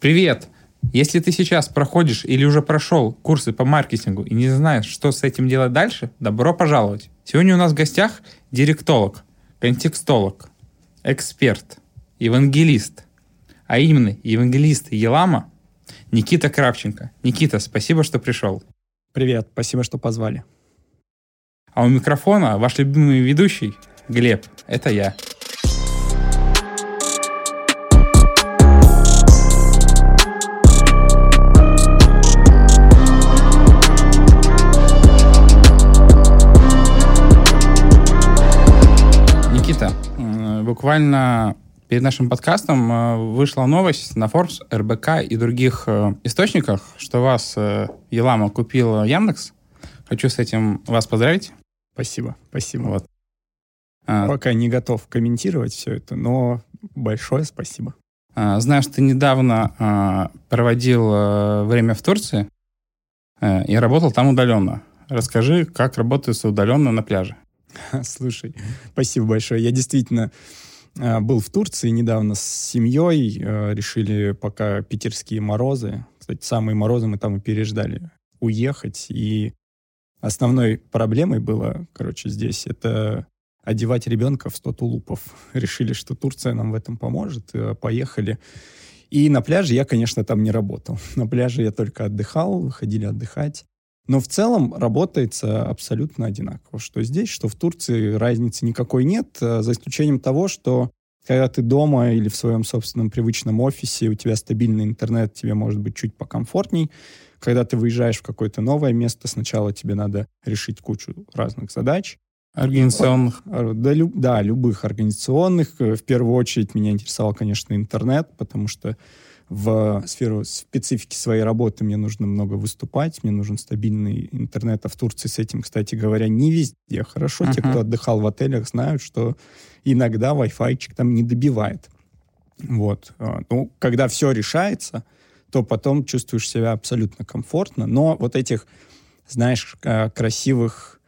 Привет! Если ты сейчас проходишь или уже прошел курсы по маркетингу и не знаешь, что с этим делать дальше, добро пожаловать. Сегодня у нас в гостях директолог, контекстолог, эксперт, евангелист, а именно евангелист Елама Никита Кравченко. Никита, спасибо, что пришел. Привет, спасибо, что позвали. А у микрофона ваш любимый ведущий Глеб. Это я. Буквально перед нашим подкастом э, вышла новость на Forbes, РБК и других э, источниках, что вас э, Елама купил Яндекс. Хочу с этим вас поздравить. Спасибо, спасибо. Вот. А, Пока не готов комментировать все это, но большое спасибо. А, знаю, что ты недавно а, проводил время в Турции и работал там удаленно. Расскажи, как работается удаленно на пляже. Слушай, спасибо большое. Я действительно был в Турции недавно с семьей. Э, решили, пока питерские морозы, кстати, самые морозы мы там и переждали, уехать. И основной проблемой было, короче, здесь это одевать ребенка в 100 тулупов. Решили, что Турция нам в этом поможет. Э, поехали. И на пляже я, конечно, там не работал. На пляже я только отдыхал, выходили отдыхать. Но в целом работается абсолютно одинаково. Что здесь, что в Турции разницы никакой нет, э, за исключением того, что когда ты дома или в своем собственном привычном офисе, у тебя стабильный интернет, тебе может быть чуть покомфортней. Когда ты выезжаешь в какое-то новое место, сначала тебе надо решить кучу разных задач. Организационных? Да, люб, да, любых организационных. В первую очередь меня интересовал, конечно, интернет, потому что в сферу специфики своей работы мне нужно много выступать, мне нужен стабильный интернет, а в Турции с этим, кстати говоря, не везде хорошо. Uh-huh. Те, кто отдыхал в отелях, знают, что иногда Wi-Fi там не добивает. Вот. А, ну, когда все решается, то потом чувствуешь себя абсолютно комфортно. Но вот этих, знаешь, а, красивых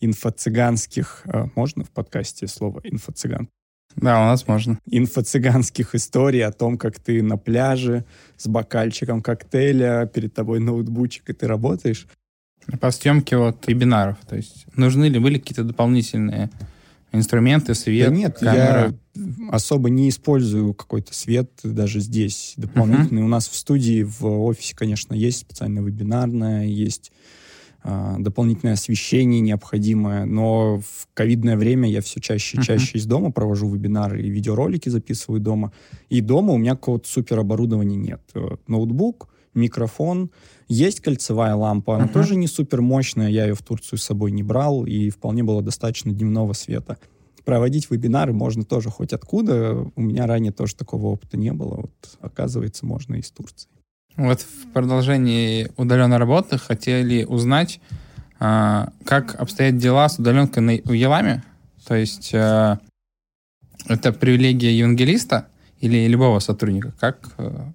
инфо-цыганских, а, можно в подкасте слово инфо-цыган? Да, у нас можно. Инфо-цыганских историй о том, как ты на пляже с бокальчиком коктейля, перед тобой ноутбучик, и ты работаешь. По съемке вот вебинаров, то есть нужны ли были какие-то дополнительные инструменты, свет, да нет, камера? я особо не использую какой-то свет даже здесь дополнительный. Uh-huh. У нас в студии, в офисе, конечно, есть специальная вебинарная, есть дополнительное освещение необходимое, но в ковидное время я все чаще и чаще uh-huh. из дома провожу вебинары и видеоролики записываю дома. И дома у меня какого-то супер оборудования нет. Э, ноутбук, микрофон, есть кольцевая лампа, она uh-huh. тоже не супер мощная, я ее в Турцию с собой не брал, и вполне было достаточно дневного света. Проводить вебинары можно тоже хоть откуда. У меня ранее тоже такого опыта не было. Вот, оказывается, можно из Турции. Вот в продолжении удаленной работы хотели узнать, а, как обстоят дела с удаленкой на Еламе. То есть а, это привилегия евангелиста или любого сотрудника? Как а,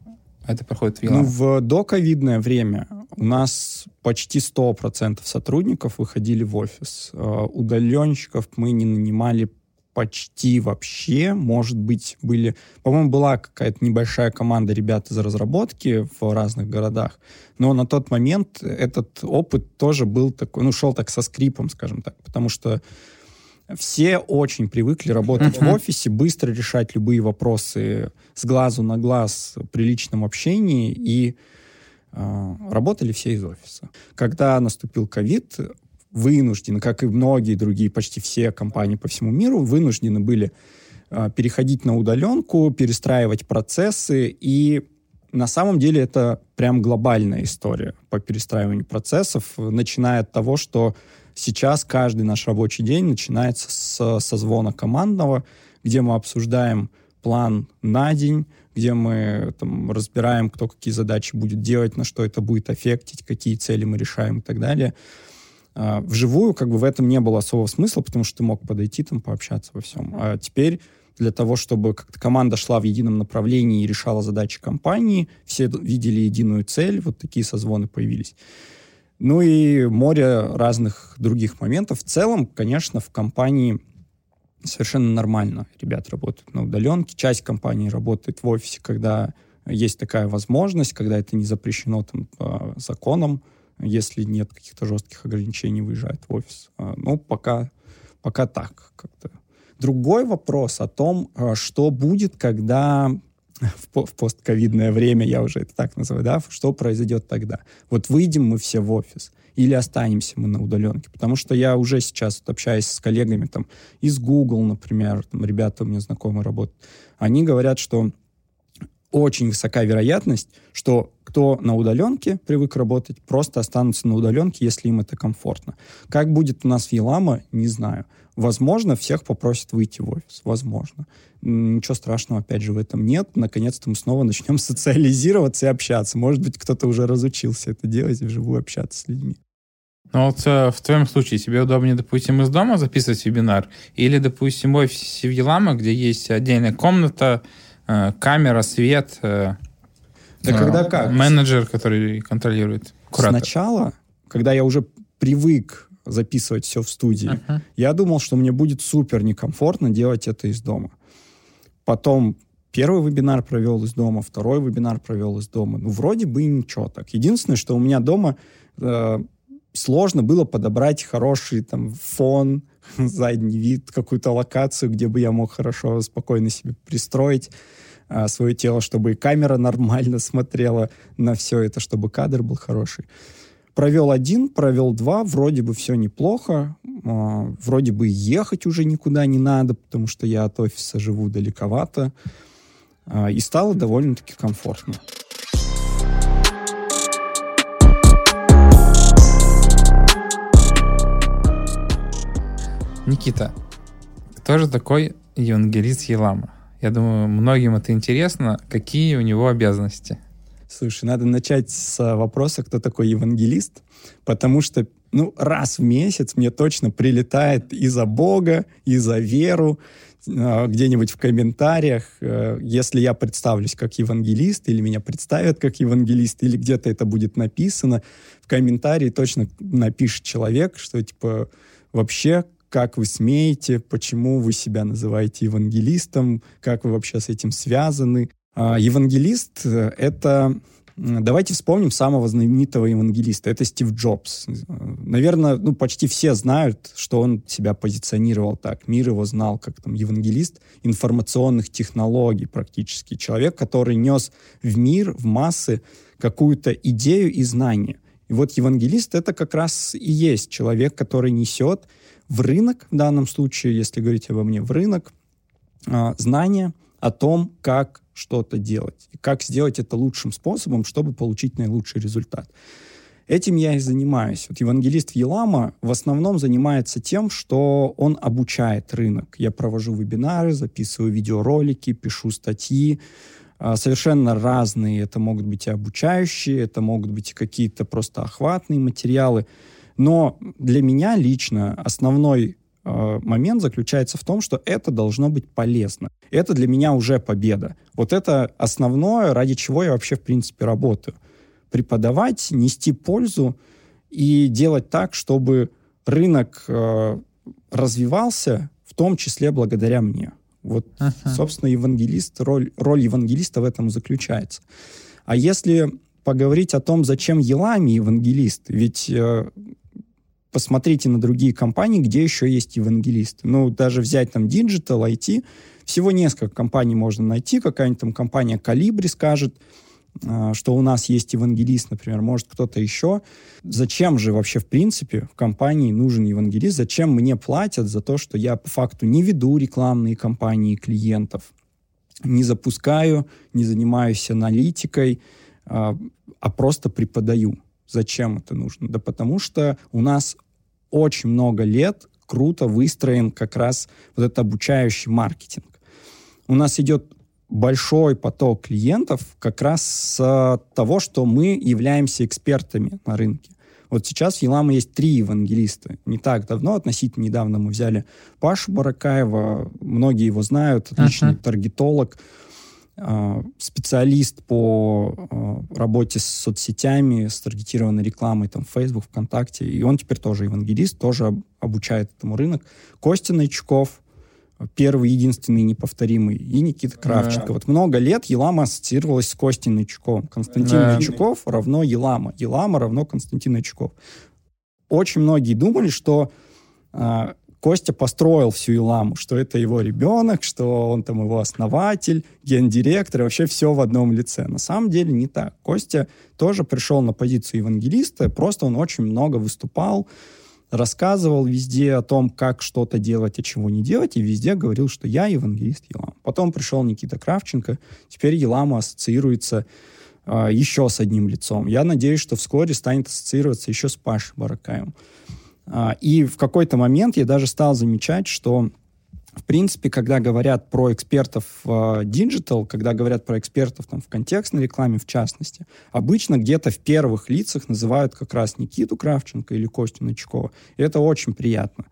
это проходит в Еламе? Ну, в доковидное время у нас почти 100% сотрудников выходили в офис. Удаленщиков мы не нанимали почти вообще, может быть, были... По-моему, была какая-то небольшая команда ребят из разработки в разных городах, но на тот момент этот опыт тоже был такой, ну, шел так со скрипом, скажем так, потому что все очень привыкли работать uh-huh. в офисе, быстро решать любые вопросы с глазу на глаз при личном общении, и э, работали все из офиса. Когда наступил ковид, вынуждены, как и многие другие, почти все компании по всему миру, вынуждены были э, переходить на удаленку, перестраивать процессы, и на самом деле это прям глобальная история по перестраиванию процессов, начиная от того, что сейчас каждый наш рабочий день начинается с созвона командного, где мы обсуждаем план на день, где мы там, разбираем, кто какие задачи будет делать, на что это будет аффектить, какие цели мы решаем и так далее. А, вживую как бы в этом не было особого смысла, потому что ты мог подойти там пообщаться во всем. А теперь для того, чтобы как-то команда шла в едином направлении и решала задачи компании, все видели единую цель, вот такие созвоны появились. Ну и море разных других моментов. В целом, конечно, в компании совершенно нормально ребят работают на удаленке. Часть компании работает в офисе, когда есть такая возможность, когда это не запрещено там, по законам, если нет каких-то жестких ограничений, выезжает в офис. А, ну, пока, пока так как-то. Другой вопрос о том, а, что будет, когда в, в постковидное время, я уже это так называю, да, что произойдет тогда? Вот выйдем мы все в офис или останемся мы на удаленке? Потому что я уже сейчас вот, общаюсь с коллегами там из Google, например, там ребята у меня знакомые работают, они говорят, что очень высока вероятность, что кто на удаленке привык работать, просто останутся на удаленке, если им это комфортно. Как будет у нас Елама, не знаю. Возможно, всех попросят выйти в офис. Возможно. Ничего страшного, опять же, в этом нет. Наконец-то мы снова начнем социализироваться и общаться. Может быть, кто-то уже разучился это делать вживую общаться с людьми. Ну вот э, в твоем случае тебе удобнее, допустим, из дома записывать вебинар или, допустим, в офисе в Елама, где есть отдельная комната, э, камера, свет, э, да когда как? менеджер, который контролирует. Куратор. Сначала, когда я уже привык записывать все в студии, uh-huh. я думал, что мне будет супер некомфортно делать это из дома. Потом первый вебинар провел из дома, второй вебинар провел из дома. Ну, вроде бы ничего так. Единственное, что у меня дома э, сложно было подобрать хороший там фон, задний вид, какую-то локацию, где бы я мог хорошо, спокойно себе пристроить э, свое тело, чтобы и камера нормально смотрела на все это, чтобы кадр был хороший. Провел один, провел два, вроде бы все неплохо, э, вроде бы ехать уже никуда не надо, потому что я от офиса живу далековато, э, и стало довольно-таки комфортно. Никита, кто же такой евангелист Елама? Я думаю, многим это интересно. Какие у него обязанности? Слушай, надо начать с вопроса, кто такой евангелист, потому что ну, раз в месяц мне точно прилетает и за Бога, и за веру, а, где-нибудь в комментариях, э, если я представлюсь как евангелист, или меня представят как евангелист, или где-то это будет написано, в комментарии точно напишет человек, что, типа, вообще, как вы смеете, почему вы себя называете евангелистом, как вы вообще с этим связаны. А, евангелист — это Давайте вспомним самого знаменитого евангелиста. Это Стив Джобс. Наверное, ну, почти все знают, что он себя позиционировал так. Мир его знал как там евангелист информационных технологий практически. Человек, который нес в мир, в массы какую-то идею и знание. И вот евангелист — это как раз и есть человек, который несет в рынок, в данном случае, если говорить обо мне, в рынок, а, знания о том, как что-то делать. И как сделать это лучшим способом, чтобы получить наилучший результат. Этим я и занимаюсь. Вот евангелист Елама в основном занимается тем, что он обучает рынок. Я провожу вебинары, записываю видеоролики, пишу статьи, а, совершенно разные. Это могут быть и обучающие, это могут быть и какие-то просто охватные материалы. Но для меня лично основной Э, момент заключается в том, что это должно быть полезно. Это для меня уже победа. Вот это основное, ради чего я вообще, в принципе, работаю. Преподавать, нести пользу и делать так, чтобы рынок э, развивался, в том числе благодаря мне. Вот, uh-huh. собственно, евангелист, роль, роль евангелиста в этом заключается. А если поговорить о том, зачем Елами евангелист, ведь э, посмотрите на другие компании, где еще есть евангелисты. Ну, даже взять там Digital, IT, всего несколько компаний можно найти. Какая-нибудь там компания Калибри скажет, а, что у нас есть евангелист, например, может кто-то еще. Зачем же вообще, в принципе, в компании нужен евангелист? Зачем мне платят за то, что я по факту не веду рекламные кампании клиентов, не запускаю, не занимаюсь аналитикой, а, а просто преподаю? Зачем это нужно? Да потому что у нас очень много лет круто выстроен как раз вот этот обучающий маркетинг. У нас идет большой поток клиентов как раз с того, что мы являемся экспертами на рынке. Вот сейчас в Елама есть три евангелиста. Не так давно, относительно недавно мы взяли Пашу Баракаева, многие его знают, отличный uh-huh. таргетолог, специалист по а, работе с соцсетями, с таргетированной рекламой, там, Facebook, ВКонтакте, и он теперь тоже евангелист, тоже обучает этому рынок. Костя Найчуков, первый, единственный, неповторимый, и Никита Кравченко. Да. Вот много лет Елама ассоциировалась с Костей Нычуком. Константин да. Нычуков равно Елама. Елама равно Константин Нычуков. Очень многие думали, что э, Костя построил всю Еламу, что это его ребенок, что он там его основатель, гендиректор, и вообще все в одном лице. На самом деле не так. Костя тоже пришел на позицию евангелиста, просто он очень много выступал, рассказывал везде о том, как что-то делать, а чего не делать, и везде говорил, что я евангелист Елам. Потом пришел Никита Кравченко, теперь Елама ассоциируется э, еще с одним лицом. Я надеюсь, что вскоре станет ассоциироваться еще с Пашей Баракаем. Э, и в какой-то момент я даже стал замечать, что в принципе, когда говорят про экспертов в digital, когда говорят про экспертов там, в контекстной рекламе, в частности, обычно где-то в первых лицах называют как раз Никиту Кравченко или Костю Ночкова. И это очень приятно,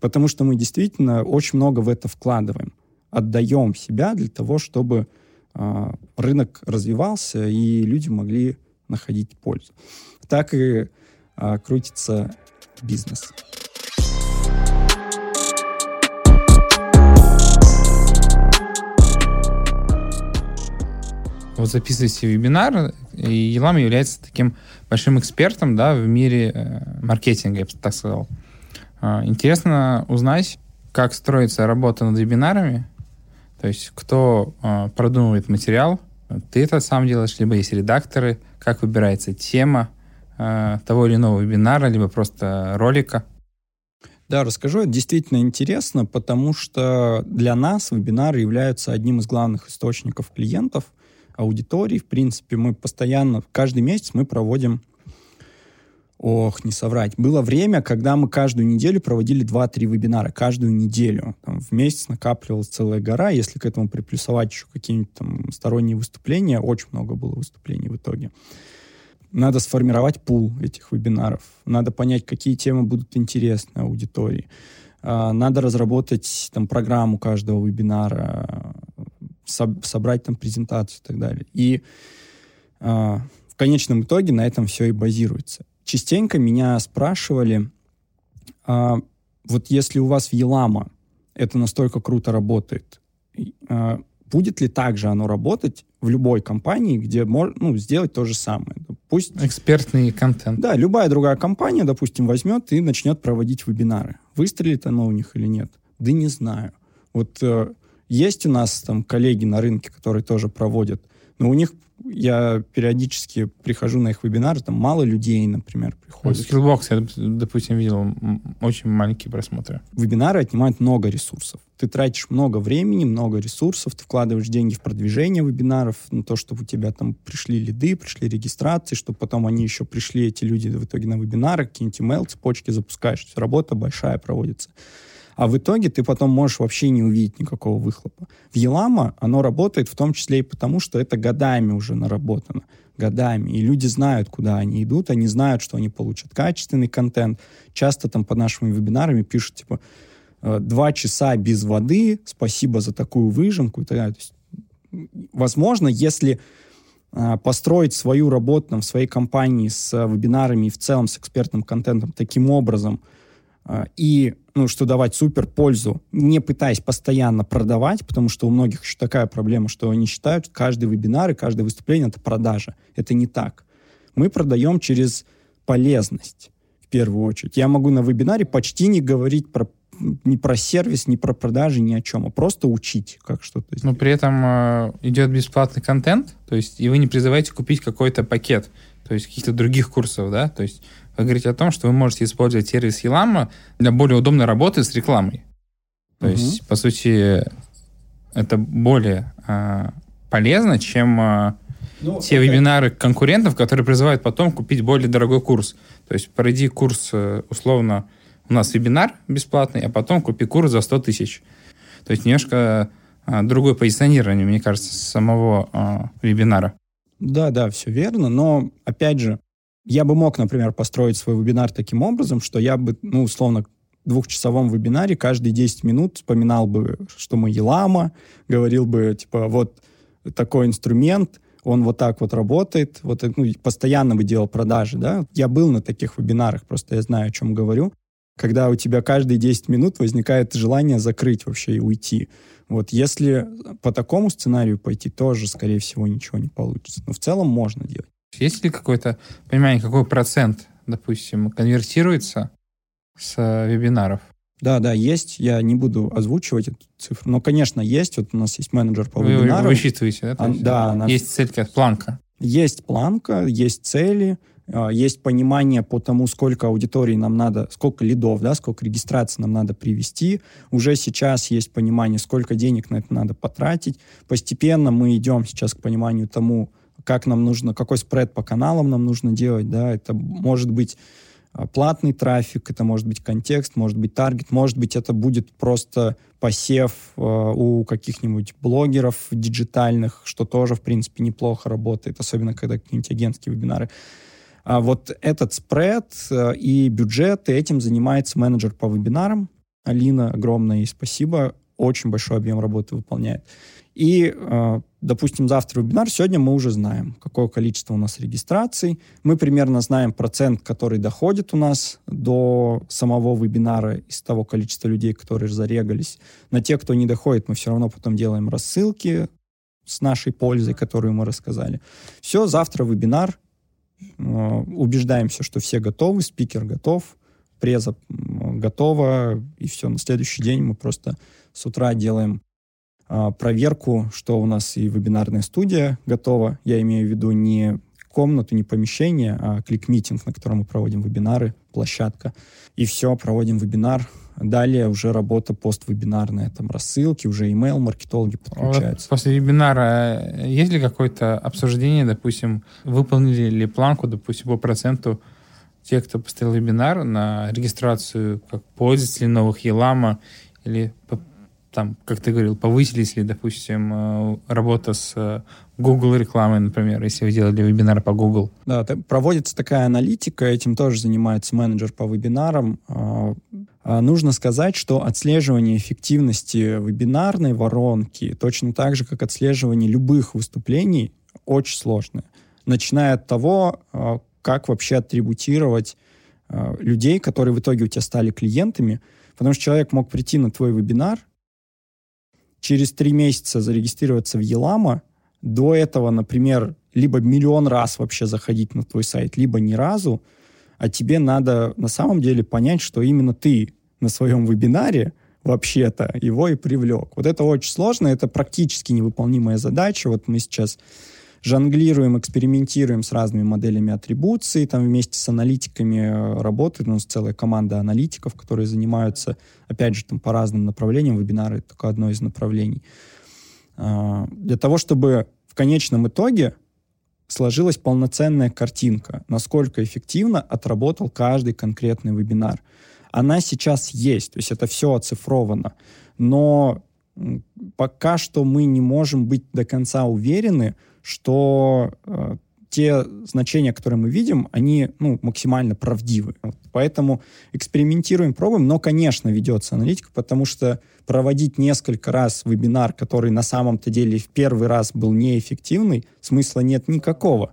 потому что мы действительно очень много в это вкладываем, отдаем себя для того, чтобы э, рынок развивался и люди могли находить пользу. Так и э, крутится бизнес. вот записываете вебинар, и Елам является таким большим экспертом да, в мире э, маркетинга, я бы так сказал. Э, интересно узнать, как строится работа над вебинарами, то есть кто э, продумывает материал, ты это сам делаешь, либо есть редакторы, как выбирается тема э, того или иного вебинара, либо просто ролика. Да, расскажу. Это действительно интересно, потому что для нас вебинары являются одним из главных источников клиентов – аудитории. В принципе, мы постоянно, каждый месяц мы проводим Ох, не соврать. Было время, когда мы каждую неделю проводили 2-3 вебинара. Каждую неделю. Там, в месяц накапливалась целая гора. Если к этому приплюсовать еще какие-нибудь там сторонние выступления, очень много было выступлений в итоге. Надо сформировать пул этих вебинаров. Надо понять, какие темы будут интересны аудитории. А, надо разработать там программу каждого вебинара, соб- собрать там презентацию и так далее. И э, в конечном итоге на этом все и базируется. Частенько меня спрашивали, э, вот если у вас в Елама это настолько круто работает, будет ли также оно работать в любой компании, где можно ну, сделать то же самое? Пусть... Экспертный контент. Да, любая другая компания, допустим, возьмет и начнет проводить вебинары. Выстрелит оно у них или нет? Да не знаю. Вот э, есть у нас там коллеги на рынке, которые тоже проводят, но у них я периодически прихожу на их вебинары, там мало людей, например, приходит. Skillbox, я, допустим, видел очень маленькие просмотры. Вебинары отнимают много ресурсов. Ты тратишь много времени, много ресурсов, ты вкладываешь деньги в продвижение вебинаров, на то, чтобы у тебя там пришли лиды, пришли регистрации, чтобы потом они еще пришли, эти люди в итоге на вебинары, какие-нибудь email цепочки запускаешь. Есть работа большая проводится а в итоге ты потом можешь вообще не увидеть никакого выхлопа. В Елама оно работает в том числе и потому, что это годами уже наработано. Годами. И люди знают, куда они идут, они знают, что они получат качественный контент. Часто там под нашими вебинарами пишут, типа, «Э, два часа без воды, спасибо за такую выжимку и так далее. То есть, возможно, если э, построить свою работу там, в своей компании с вебинарами и в целом с экспертным контентом таким образом, и ну, что давать супер пользу, не пытаясь постоянно продавать, потому что у многих еще такая проблема, что они считают, что каждый вебинар и каждое выступление — это продажа. Это не так. Мы продаем через полезность, в первую очередь. Я могу на вебинаре почти не говорить про ни про сервис, ни про продажи, ни о чем, а просто учить, как что-то. Но при этом э, идет бесплатный контент, то есть и вы не призываете купить какой-то пакет, то есть каких-то других курсов, да, то есть вы говорите о том, что вы можете использовать сервис Елама для более удобной работы с рекламой. То угу. есть, по сути, это более э, полезно, чем э, ну, те это... вебинары конкурентов, которые призывают потом купить более дорогой курс. То есть пройди курс, э, условно, у нас вебинар бесплатный, а потом купи курс за 100 тысяч. То есть немножко э, другое позиционирование, мне кажется, самого э, вебинара. Да, да, все верно, но опять же, я бы мог, например, построить свой вебинар таким образом, что я бы, ну, условно, двухчасовом вебинаре каждые 10 минут вспоминал бы, что мы Елама, говорил бы, типа, вот такой инструмент, он вот так вот работает, вот ну, постоянно бы делал продажи, да. Я был на таких вебинарах, просто я знаю, о чем говорю. когда у тебя каждые 10 минут возникает желание закрыть вообще и уйти. Вот если по такому сценарию пойти, тоже, скорее всего, ничего не получится. Но в целом можно делать. Есть ли какое-то понимание, какой процент, допустим, конвертируется с э, вебинаров? Да, да, есть. Я не буду озвучивать эту цифру. Но, конечно, есть. Вот у нас есть менеджер по Вы вебинарам. высчитываете, да? А, да. Наш... Есть целька, планка. Есть планка, есть цели, а, есть понимание по тому, сколько аудитории нам надо, сколько лидов, да, сколько регистраций нам надо привести. Уже сейчас есть понимание, сколько денег на это надо потратить. Постепенно мы идем сейчас к пониманию тому, как нам нужно, какой спред по каналам нам нужно делать, да, это может быть а, платный трафик, это может быть контекст, может быть таргет, может быть это будет просто посев э, у каких-нибудь блогеров диджитальных, что тоже, в принципе, неплохо работает, особенно когда какие-нибудь агентские вебинары. А вот этот спред э, и бюджет, и этим занимается менеджер по вебинарам. Алина, огромное ей спасибо, очень большой объем работы выполняет. И, э, допустим, завтра вебинар, сегодня мы уже знаем, какое количество у нас регистраций. Мы примерно знаем процент, который доходит у нас до самого вебинара из того количества людей, которые зарегались. На те, кто не доходит, мы все равно потом делаем рассылки с нашей пользой, которую мы рассказали. Все, завтра вебинар. Э, убеждаемся, что все готовы, спикер готов, преза готова, и все. На следующий день мы просто с утра делаем а, проверку, что у нас и вебинарная студия готова. Я имею в виду не комнату, не помещение, а клик-митинг, на котором мы проводим вебинары, площадка. И все, проводим вебинар. Далее уже работа поствебинарная, там рассылки, уже email маркетологи подключаются. Вот после вебинара э, есть ли какое-то обсуждение, допустим, выполнили ли планку, допустим, по проценту те, кто поставил вебинар на регистрацию как пользователей новых Елама или там, как ты говорил, повысились ли, допустим, э, работа с э, Google рекламой, например, если вы делали вебинар по Google? Да, проводится такая аналитика, этим тоже занимается менеджер по вебинарам. А нужно сказать, что отслеживание эффективности вебинарной воронки, точно так же, как отслеживание любых выступлений, очень сложное. Начиная от того, как вообще атрибутировать людей, которые в итоге у тебя стали клиентами, потому что человек мог прийти на твой вебинар, через три месяца зарегистрироваться в Елама, до этого, например, либо миллион раз вообще заходить на твой сайт, либо ни разу, а тебе надо на самом деле понять, что именно ты на своем вебинаре вообще-то его и привлек. Вот это очень сложно, это практически невыполнимая задача. Вот мы сейчас жонглируем, экспериментируем с разными моделями атрибуции, там вместе с аналитиками э, работает, у нас целая команда аналитиков, которые занимаются, опять же, там по разным направлениям, вебинары — это только одно из направлений. А, для того, чтобы в конечном итоге сложилась полноценная картинка, насколько эффективно отработал каждый конкретный вебинар. Она сейчас есть, то есть это все оцифровано, но пока что мы не можем быть до конца уверены, что э, те значения, которые мы видим, они ну, максимально правдивы. Вот. Поэтому экспериментируем, пробуем, но, конечно, ведется аналитика, потому что проводить несколько раз вебинар, который на самом-то деле в первый раз был неэффективный, смысла нет никакого.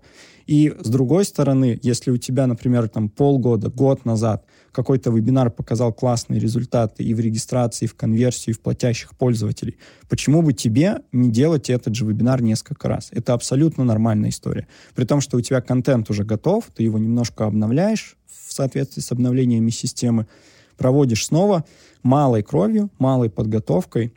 И с другой стороны, если у тебя, например, там полгода, год назад какой-то вебинар показал классные результаты и в регистрации, и в конверсии, и в платящих пользователей, почему бы тебе не делать этот же вебинар несколько раз? Это абсолютно нормальная история. При том, что у тебя контент уже готов, ты его немножко обновляешь в соответствии с обновлениями системы, проводишь снова малой кровью, малой подготовкой,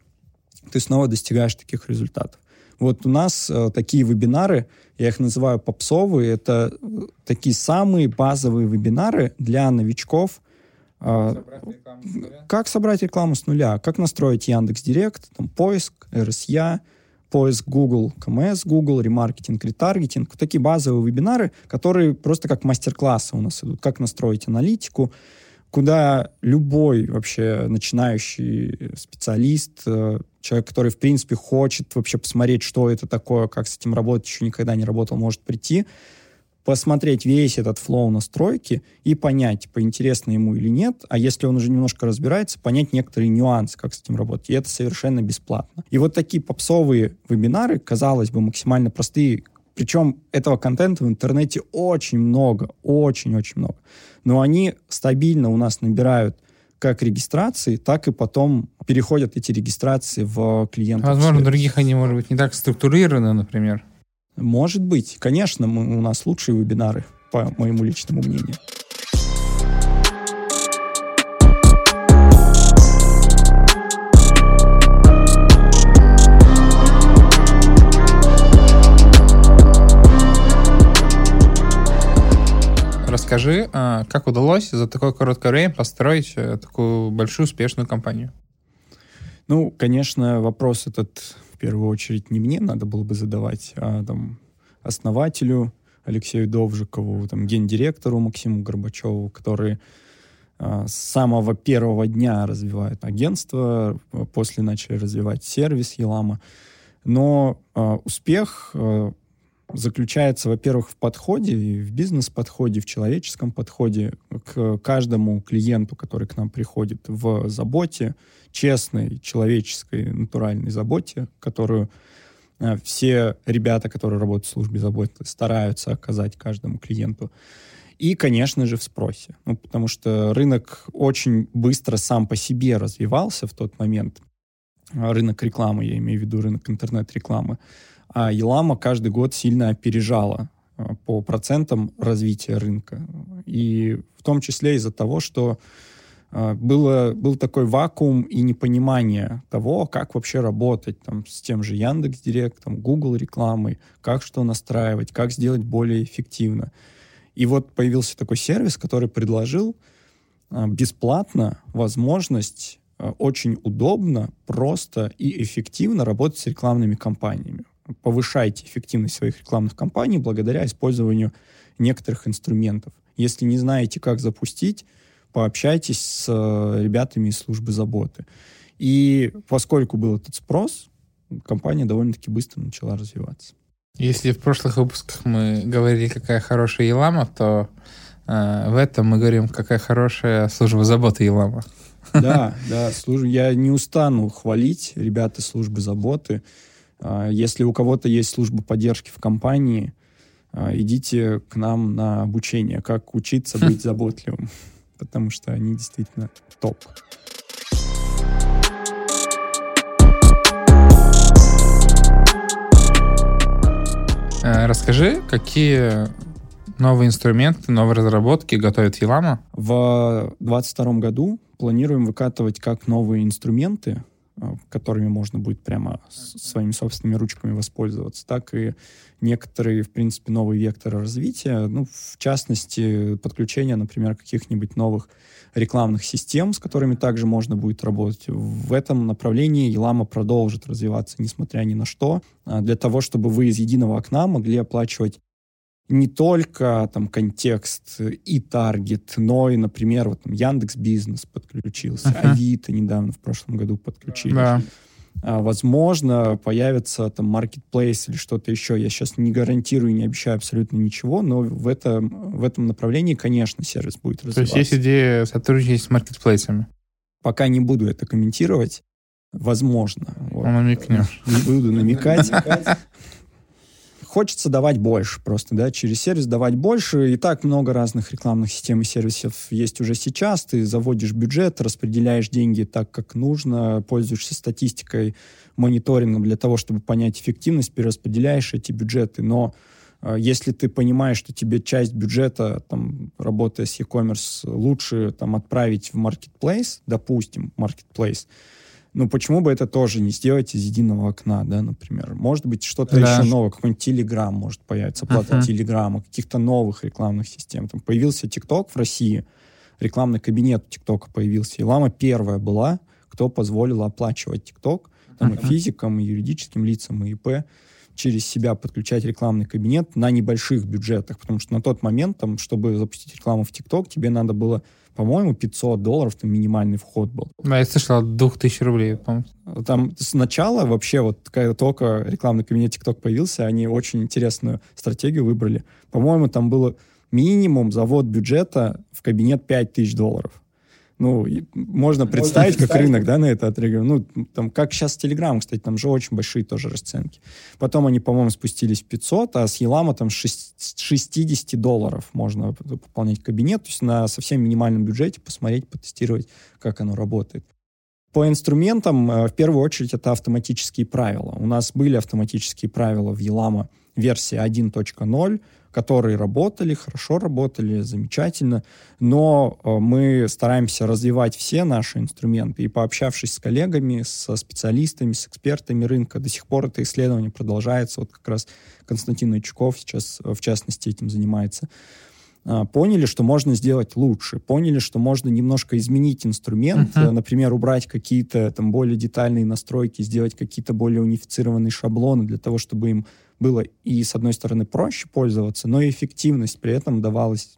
ты снова достигаешь таких результатов. Вот у нас э, такие вебинары, я их называю попсовые, это э, такие самые базовые вебинары для новичков. Э, как собрать рекламу с нуля? Как настроить Яндекс Директ, там, поиск, RSA, поиск Google, КМС, Google, ремаркетинг, ретаргетинг. Вот такие базовые вебинары, которые просто как мастер-классы у нас идут. Как настроить аналитику, куда любой вообще начинающий специалист, э, человек, который, в принципе, хочет вообще посмотреть, что это такое, как с этим работать, еще никогда не работал, может прийти, посмотреть весь этот флоу настройки и понять, типа, интересно ему или нет, а если он уже немножко разбирается, понять некоторые нюансы, как с этим работать. И это совершенно бесплатно. И вот такие попсовые вебинары, казалось бы, максимально простые, причем этого контента в интернете очень много, очень-очень много. Но они стабильно у нас набирают как регистрации, так и потом переходят эти регистрации в клиентов. Возможно, в других они, может быть, не так структурированы, например. Может быть. Конечно, мы, у нас лучшие вебинары, по моему личному мнению. Расскажи, а, как удалось за такое короткое время построить э, такую большую успешную компанию? Ну, конечно, вопрос этот в первую очередь не мне надо было бы задавать, а там основателю Алексею Довжикову, там, гендиректору Максиму Горбачеву, которые а, с самого первого дня развивают агентство, после начали развивать сервис Елама. Но э, успех заключается, во-первых, в подходе, в бизнес-подходе, в человеческом подходе к каждому клиенту, который к нам приходит, в заботе, честной, человеческой, натуральной заботе, которую э, все ребята, которые работают в службе заботы, стараются оказать каждому клиенту. И, конечно же, в спросе. Ну, потому что рынок очень быстро сам по себе развивался в тот момент. Рынок рекламы, я имею в виду рынок интернет-рекламы а Елама каждый год сильно опережала а, по процентам развития рынка. И в том числе из-за того, что а, было, был такой вакуум и непонимание того, как вообще работать там, с тем же Яндекс Директом, Google рекламой, как что настраивать, как сделать более эффективно. И вот появился такой сервис, который предложил а, бесплатно возможность очень удобно, просто и эффективно работать с рекламными кампаниями повышайте эффективность своих рекламных кампаний благодаря использованию некоторых инструментов. Если не знаете, как запустить, пообщайтесь с э, ребятами из службы заботы. И поскольку был этот спрос, компания довольно-таки быстро начала развиваться. Если в прошлых выпусках мы говорили, какая хорошая Елама, то э, в этом мы говорим, какая хорошая служба заботы Елама. Да, да, служ... я не устану хвалить ребята службы заботы. А, если у кого-то есть служба поддержки в компании, а, идите к нам на обучение, как учиться быть заботливым, потому что они действительно топ. Э, расскажи, какие новые инструменты, новые разработки готовит Елама? В 2022 году планируем выкатывать как новые инструменты, которыми можно будет прямо своими собственными ручками воспользоваться, так и некоторые, в принципе, новые векторы развития, ну, в частности, подключение, например, каких-нибудь новых рекламных систем, с которыми также можно будет работать. В этом направлении Елама продолжит развиваться, несмотря ни на что, а для того, чтобы вы из единого окна могли оплачивать не только там контекст и таргет, но и, например, вот там Яндекс Бизнес подключился, uh-huh. Авито недавно в прошлом году подключились. Да. А, возможно, появится там маркетплейс или что-то еще. Я сейчас не гарантирую, не обещаю абсолютно ничего, но в, это, в этом направлении, конечно, сервис будет развиваться. То есть есть идея сотрудничать с маркетплейсами? Пока не буду это комментировать. Возможно. Вот. Намекнешь. Не буду намекать хочется давать больше просто, да, через сервис давать больше. И так много разных рекламных систем и сервисов есть уже сейчас. Ты заводишь бюджет, распределяешь деньги так, как нужно, пользуешься статистикой, мониторингом для того, чтобы понять эффективность, перераспределяешь эти бюджеты. Но э, если ты понимаешь, что тебе часть бюджета, там, работая с e-commerce, лучше там, отправить в marketplace, допустим, marketplace, ну, почему бы это тоже не сделать из единого окна, да, например? Может быть, что-то да. еще новое, какой-нибудь Телеграм может появиться, плата uh-huh. Телеграма, каких-то новых рекламных систем. Там появился ТикТок в России, рекламный кабинет ТикТока появился, и Лама первая была, кто позволила оплачивать ТикТок, там uh-huh. и физикам, и юридическим лицам, и ИП, через себя подключать рекламный кабинет на небольших бюджетах, потому что на тот момент, там, чтобы запустить рекламу в ТикТок, тебе надо было по-моему, 500 долларов, там минимальный вход был. Да, я слышал, от 2000 рублей, по Там сначала вообще вот когда только рекламный кабинет TikTok появился, они очень интересную стратегию выбрали. По-моему, там было минимум завод бюджета в кабинет 5000 долларов. Ну, можно представить, можно как рынок, да, на это отреагировал. Ну, там, как сейчас Telegram, кстати, там же очень большие тоже расценки. Потом они, по-моему, спустились в 500, а с Елама там 6, 60 долларов можно пополнять кабинет, то есть на совсем минимальном бюджете посмотреть, потестировать, как оно работает. По инструментам, э, в первую очередь, это автоматические правила. У нас были автоматические правила в Елама версии 1.0, которые работали, хорошо работали, замечательно, но э, мы стараемся развивать все наши инструменты, и пообщавшись с коллегами, со специалистами, с экспертами рынка, до сих пор это исследование продолжается, вот как раз Константин Новичков сейчас, в частности, этим занимается, а, поняли, что можно сделать лучше, поняли, что можно немножко изменить инструмент, uh-huh. например, убрать какие-то там более детальные настройки, сделать какие-то более унифицированные шаблоны для того, чтобы им было и, с одной стороны, проще пользоваться, но и эффективность при этом давалась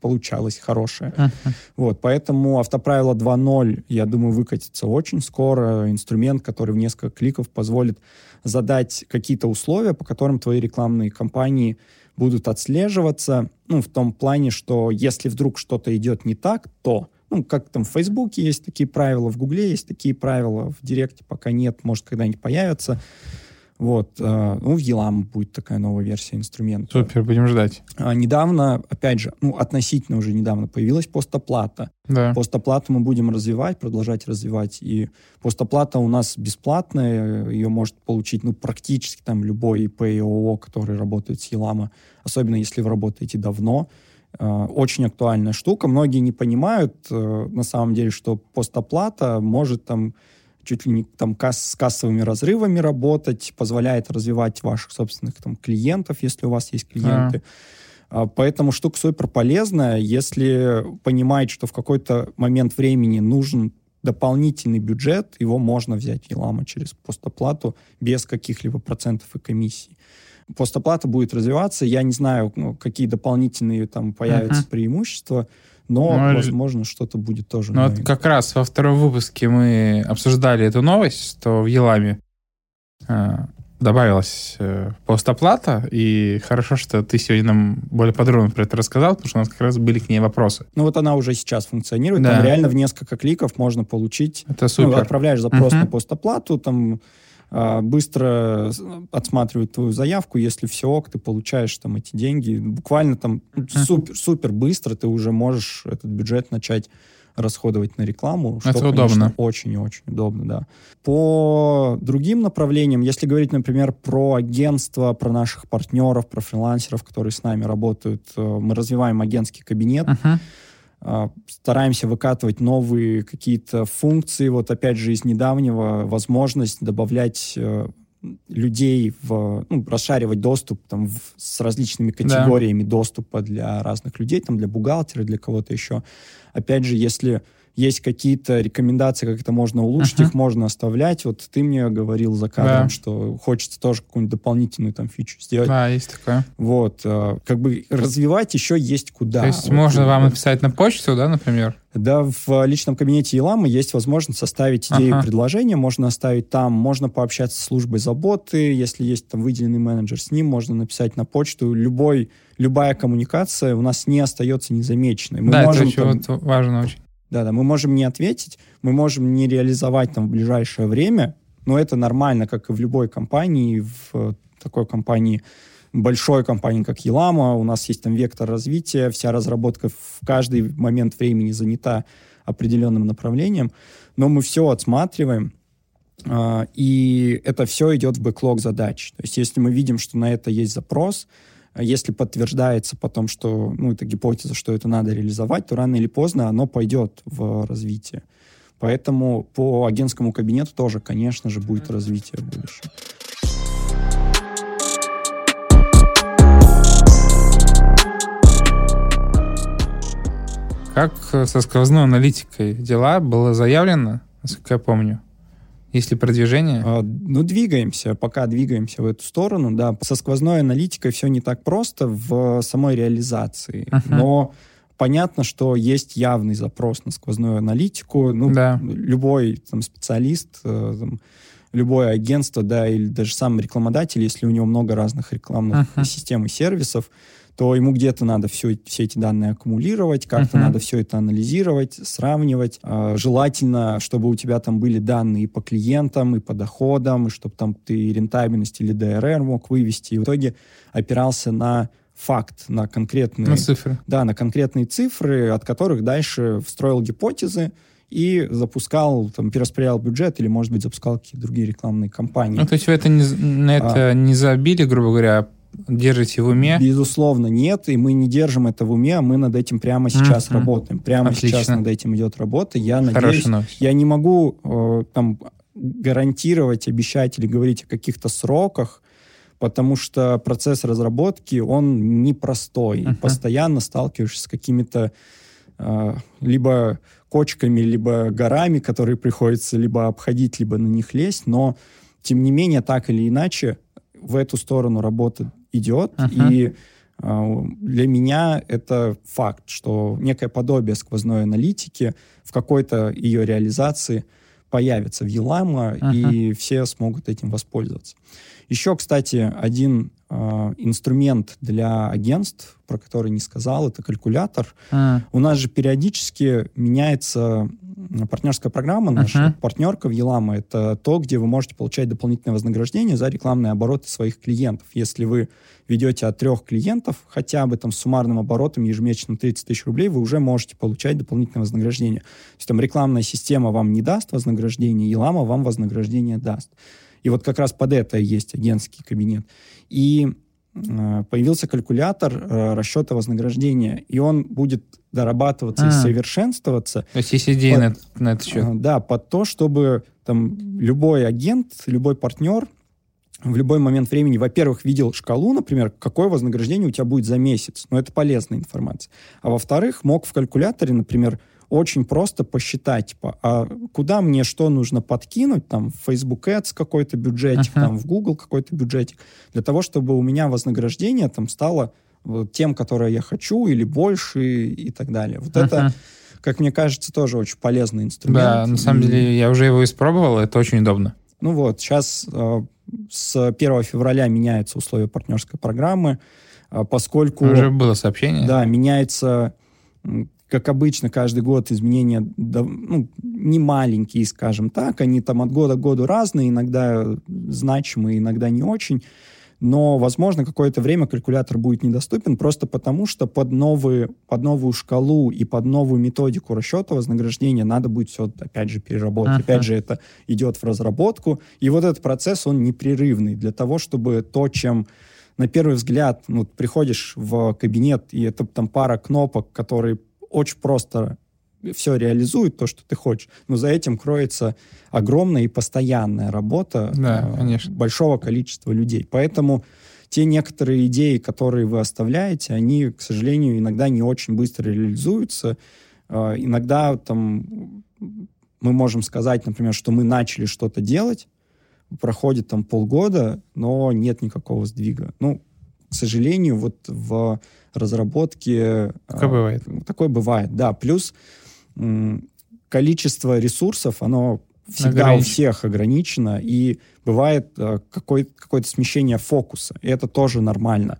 получалась хорошая. Uh-huh. Вот, поэтому автоправило 2.0, я думаю, выкатится очень скоро. Инструмент, который в несколько кликов позволит задать какие-то условия, по которым твои рекламные кампании будут отслеживаться, ну, в том плане, что если вдруг что-то идет не так, то, ну, как там в Фейсбуке есть такие правила, в Гугле есть такие правила, в Директе пока нет, может, когда-нибудь появятся, вот, э, ну, в Елам будет такая новая версия инструмента. Супер, будем ждать. А, недавно, опять же, ну, относительно уже недавно появилась постоплата. Да. Постоплату мы будем развивать, продолжать развивать. И постоплата у нас бесплатная, ее может получить, ну, практически там любой ИП и ООО, который работает с Елама, особенно если вы работаете давно. Э, очень актуальная штука. Многие не понимают, э, на самом деле, что постоплата может там чуть ли не там касс, с кассовыми разрывами работать, позволяет развивать ваших собственных там клиентов, если у вас есть клиенты. А. Поэтому штука супер полезная, если понимать, что в какой-то момент времени нужен дополнительный бюджет, его можно взять Елама через постоплату без каких-либо процентов и комиссий. Постоплата будет развиваться, я не знаю, ну, какие дополнительные там появятся uh-huh. преимущества, но, ну, возможно, что-то будет тоже. Ну, вот как раз во втором выпуске мы обсуждали эту новость, что в Еламе э, добавилась э, постоплата, и хорошо, что ты сегодня нам более подробно про это рассказал, потому что у нас как раз были к ней вопросы. Ну вот она уже сейчас функционирует, да. там реально в несколько кликов можно получить. Это ну, супер. Ну, отправляешь запрос uh-huh. на постоплату, там быстро отсматривают твою заявку, если все ок, ты получаешь там эти деньги. Буквально там супер, супер быстро ты уже можешь этот бюджет начать расходовать на рекламу, что, Это конечно, удобно. очень и очень удобно, да. По другим направлениям, если говорить, например, про агентство, про наших партнеров, про фрилансеров, которые с нами работают, э, мы развиваем агентский кабинет, uh-huh. А, стараемся выкатывать новые какие-то функции. Вот опять же из недавнего возможность добавлять э, людей в, ну, расшаривать доступ там в, с различными категориями да. доступа для разных людей, там для бухгалтера, для кого-то еще. Опять же, если есть какие-то рекомендации, как это можно улучшить, uh-huh. их можно оставлять. Вот ты мне говорил за кадром, да. что хочется тоже какую-нибудь дополнительную там фичу сделать. Да, есть такое. Вот. Э, как бы развивать еще есть куда. То есть вот, можно вот, вам написать на почту, да, например? Да, в личном кабинете Еламы есть возможность составить идею ага. предложения, можно оставить там, можно пообщаться с службой заботы, если есть там выделенный менеджер с ним, можно написать на почту. Любой, любая коммуникация у нас не остается незамеченной. Мы да, можем, это очень там, важно очень. Да-да, мы можем не ответить, мы можем не реализовать там в ближайшее время, но это нормально, как и в любой компании, в такой компании, большой компании, как Елама, у нас есть там вектор развития, вся разработка в каждый момент времени занята определенным направлением, но мы все отсматриваем, а, и это все идет в бэклог задач. То есть если мы видим, что на это есть запрос, если подтверждается потом, что, ну, это гипотеза, что это надо реализовать, то рано или поздно оно пойдет в развитие. Поэтому по агентскому кабинету тоже, конечно же, будет развитие в будущем. Как со сквозной аналитикой дела было заявлено, насколько я помню? Есть ли продвижение? А, ну, двигаемся, пока двигаемся в эту сторону, да. Со сквозной аналитикой все не так просто в самой реализации, uh-huh. но понятно, что есть явный запрос на сквозную аналитику. Ну, да. любой там специалист, э, там, любое агентство, да, или даже сам рекламодатель, если у него много разных рекламных uh-huh. систем и сервисов, то ему где-то надо все, все эти данные аккумулировать, как-то uh-huh. надо все это анализировать, сравнивать. А, желательно, чтобы у тебя там были данные и по клиентам, и по доходам, и чтобы там ты рентабельность или ДРР мог вывести. И в итоге опирался на факт, на конкретные... На цифры. Да, на конкретные цифры, от которых дальше встроил гипотезы, и запускал, там, перераспределял бюджет или, может быть, запускал какие-то другие рекламные кампании. Ну, то есть вы это не, на это а, не забили, грубо говоря, держите в уме? Безусловно, нет, и мы не держим это в уме, а мы над этим прямо сейчас mm-hmm. работаем. Прямо Отлично. сейчас над этим идет работа. Я надеюсь, я не могу э, там гарантировать, обещать или говорить о каких-то сроках, потому что процесс разработки, он непростой. Uh-huh. Постоянно сталкиваешься с какими-то э, либо кочками, либо горами, которые приходится либо обходить, либо на них лезть, но тем не менее, так или иначе, в эту сторону работа идет, uh-huh. и э, для меня это факт, что некое подобие сквозной аналитики в какой-то ее реализации появится в Елама, uh-huh. и все смогут этим воспользоваться. Еще, кстати, один э, инструмент для агентств, про который не сказал, это калькулятор. А. У нас же периодически меняется партнерская программа наша, uh-huh. партнерка в Елама. Это то, где вы можете получать дополнительное вознаграждение за рекламные обороты своих клиентов. Если вы ведете от трех клиентов, хотя бы там с суммарным оборотом ежемесячно 30 тысяч рублей, вы уже можете получать дополнительное вознаграждение. То есть там рекламная система вам не даст вознаграждение, Елама вам вознаграждение даст. И вот как раз под это есть агентский кабинет. И появился калькулятор э, расчета вознаграждения, и он будет дорабатываться а. и совершенствоваться. То есть есть идеи под, на, на это счет? Э, да, под то, чтобы там любой агент, любой партнер в любой момент времени, во-первых, видел шкалу, например, какое вознаграждение у тебя будет за месяц. Но это полезная информация. А во-вторых, мог в калькуляторе, например, очень просто посчитать, типа, а куда мне что нужно подкинуть, там, в Facebook Ads какой-то бюджетик, uh-huh. там, в Google какой-то бюджетик, для того, чтобы у меня вознаграждение там стало вот, тем, которое я хочу, или больше, и, так далее. Вот uh-huh. это, как мне кажется, тоже очень полезный инструмент. Да, на самом и... деле, я уже его испробовал, это очень удобно. Ну вот, сейчас э, с 1 февраля меняются условия партнерской программы, э, поскольку... Уже было сообщение. Да, меняется как обычно, каждый год изменения ну, не маленькие, скажем так. Они там от года к году разные, иногда значимые, иногда не очень. Но, возможно, какое-то время калькулятор будет недоступен просто потому, что под, новые, под новую шкалу и под новую методику расчета вознаграждения надо будет все, опять же, переработать. Uh-huh. Опять же, это идет в разработку. И вот этот процесс, он непрерывный для того, чтобы то, чем на первый взгляд ну, приходишь в кабинет, и это там пара кнопок, которые очень просто все реализует то, что ты хочешь, но за этим кроется огромная и постоянная работа да, э, большого количества людей. Поэтому те некоторые идеи, которые вы оставляете, они, к сожалению, иногда не очень быстро реализуются. Э, иногда там мы можем сказать, например, что мы начали что-то делать, проходит там полгода, но нет никакого сдвига. Ну, к сожалению, вот в разработке... Такое а, бывает. Такое бывает, да. Плюс количество ресурсов, оно всегда у всех ограничено, и бывает а, какое- какое-то смещение фокуса, и это тоже нормально.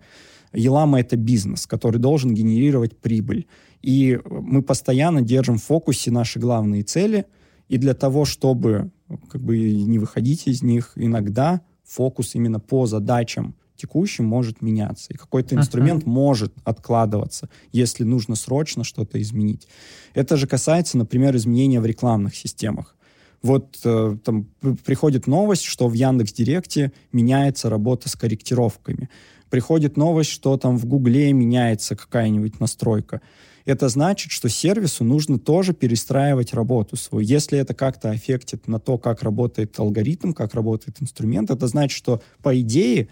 Елама — это бизнес, который должен генерировать прибыль. И мы постоянно держим в фокусе наши главные цели, и для того, чтобы как бы не выходить из них, иногда фокус именно по задачам текущим может меняться. И какой-то инструмент uh-huh. может откладываться, если нужно срочно что-то изменить. Это же касается, например, изменения в рекламных системах. Вот э, там приходит новость, что в Яндекс Директе меняется работа с корректировками. Приходит новость, что там в Гугле меняется какая-нибудь настройка. Это значит, что сервису нужно тоже перестраивать работу свою. Если это как-то аффектит на то, как работает алгоритм, как работает инструмент, это значит, что по идее